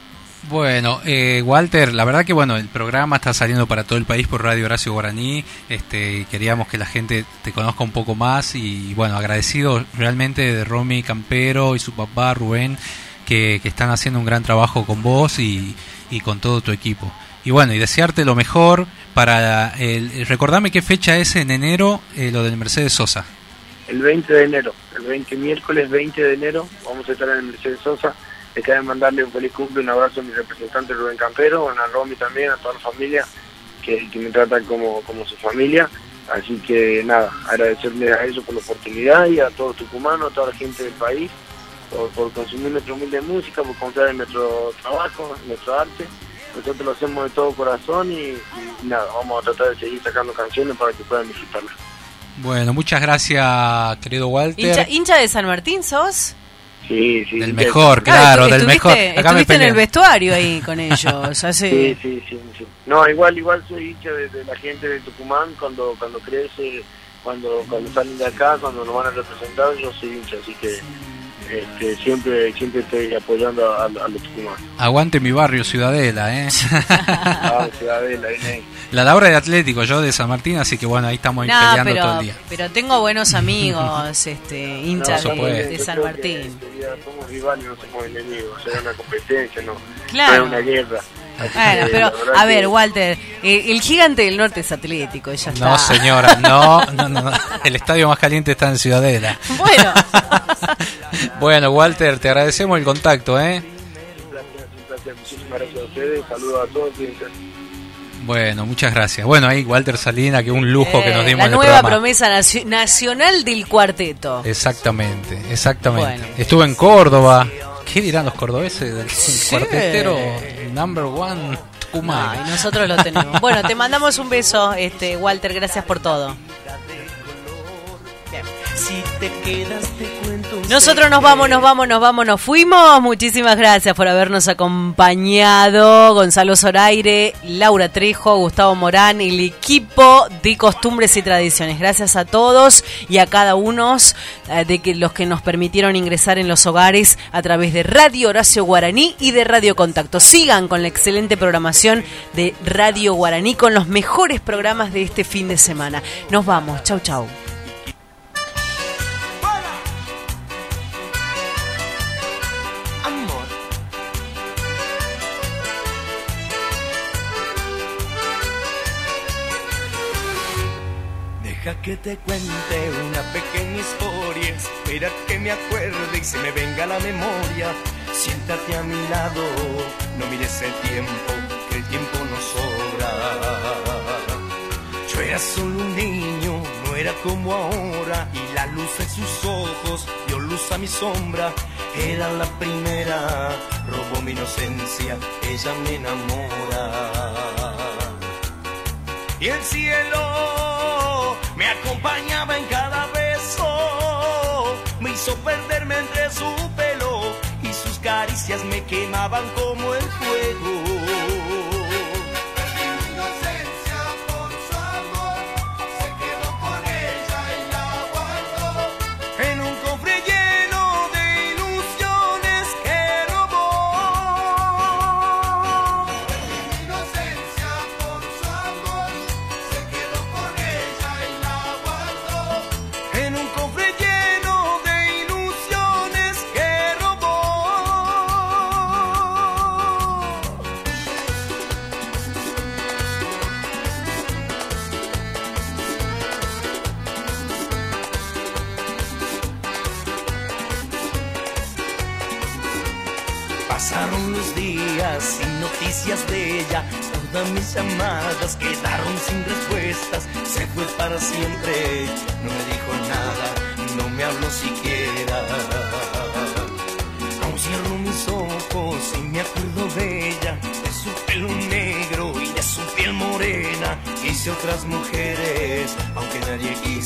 Bueno, eh, Walter, la verdad que bueno, el programa está saliendo para todo el país por Radio Horacio Guaraní. Este, queríamos que la gente te conozca un poco más y bueno, agradecido realmente de Romy Campero y su papá Rubén que, que están haciendo un gran trabajo con vos y, y con todo tu equipo. Y bueno, y desearte lo mejor para el, recordame qué fecha es en enero eh, lo del Mercedes Sosa. el 20 de enero, el 20 miércoles 20 de enero, vamos a estar en el Mercedes Sosa. Le queda mandarle un feliz cumple, un abrazo a mi representante Rubén Campero, a Romy también, a toda la familia, que, que me tratan como, como su familia. Así que nada, agradecerles a ellos por la oportunidad y a todos tucumanos, a toda la gente del país, por, consumir nuestra humilde música, por confiar en nuestro trabajo, nuestro arte. Nosotros lo hacemos de todo corazón y, y nada, vamos a tratar de seguir sacando canciones para que puedan disfrutarlas. Bueno, muchas gracias, querido Walter. ¿Hincha, hincha de San Martín sos? Sí, sí. Del mejor, claro, del mejor. estuviste- me en el vestuario ahí con ellos. hace- Sí, sí, sí, sí. No, igual, igual soy hincha de, de la gente de Tucumán cuando cuando crece, cuando cuando salen de acá, cuando nos van a representar, yo soy hincha, así que este, siempre siempre estoy apoyando a, a los tucumanos. Aguante mi barrio, Ciudadela, ¿eh? Ah, Ciudadela, viene ahí. La Laura de Atlético, yo de San Martín, así que bueno, ahí estamos No, peleando pero, todo el día. pero tengo buenos amigos, este, hinchas No, de. San Martín. Ya somos rivales, no somos enemigos, será una competencia, no, Claro. no es una guerra. Bueno, pero a ver, Walter, eh, el gigante del norte es atlético, ya está. No, señora, no, no, no, no. El estadio más caliente está en Ciudadela. Bueno, Bueno, Walter, te agradecemos el contacto, ¿eh? Un placer, muchísimas gracias a ustedes, saludos a todos. cuídense. Bueno, muchas gracias. Bueno, ahí Walter Salina, que un lujo que nos eh, dimos la en el nueva programa. promesa nacio- nacional del cuarteto. Exactamente, exactamente. Bueno. Estuve en Córdoba. ¿Qué dirán los cordobeses del cuartetero number one Tucumán? Ay, nosotros lo tenemos. Bueno, te mandamos un beso, este Walter, gracias por todo. Si te quedas te Nosotros nos vamos, nos vamos, nos vamos, nos fuimos. Muchísimas gracias por habernos acompañado. Gonzalo Zoraire, Laura Trejo, Gustavo Morán, el equipo de costumbres y tradiciones. Gracias a todos y a cada uno eh, de que, los que nos permitieron ingresar en los hogares a través de Radio Horacio Guaraní y de Radio Contacto. Sigan con la excelente programación de Radio Guaraní con los mejores programas de este fin de semana. Nos vamos. Chau, chau. Deja que te cuente una pequeña historia, espera que me acuerde y se me venga la memoria. Siéntate a mi lado, no mires el tiempo, que el tiempo no sobra. Yo era solo un niño, no era como ahora, y la luz en sus ojos dio luz a mi sombra. Era la primera, robó mi inocencia, ella me enamora y el cielo acompañaba en cada beso. Me hizo perderme entre su pelo y sus caricias me quemaban como el fuego.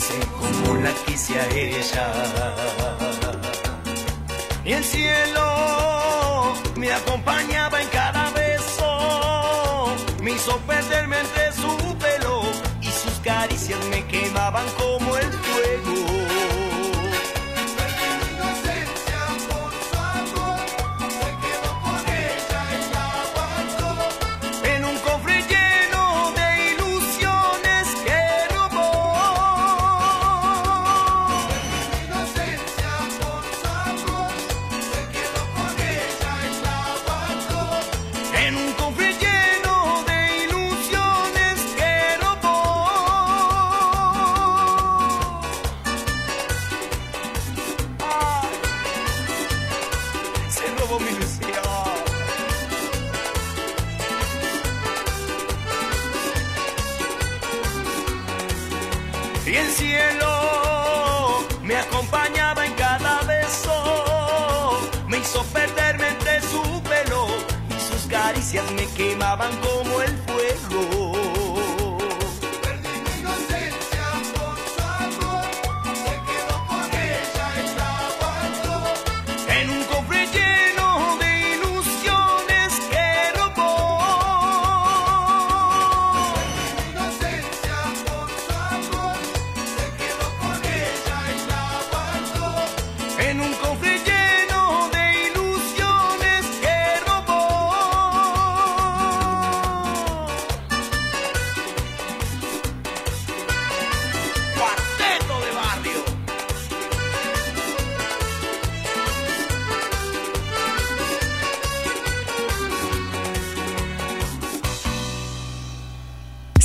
Quise como la quise a ella. Y el cielo me acompañaba en cada beso, me hizo perderme entre su pelo y sus caricias me quemaban como el fuego.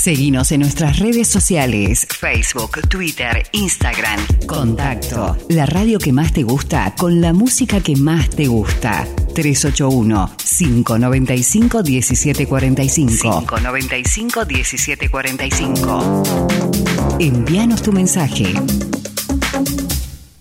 Seguinos en nuestras redes sociales, Facebook, Twitter, Instagram. Contacto. La radio que más te gusta con la música que más te gusta. 381-595-1745. 595-1745. Envíanos tu mensaje.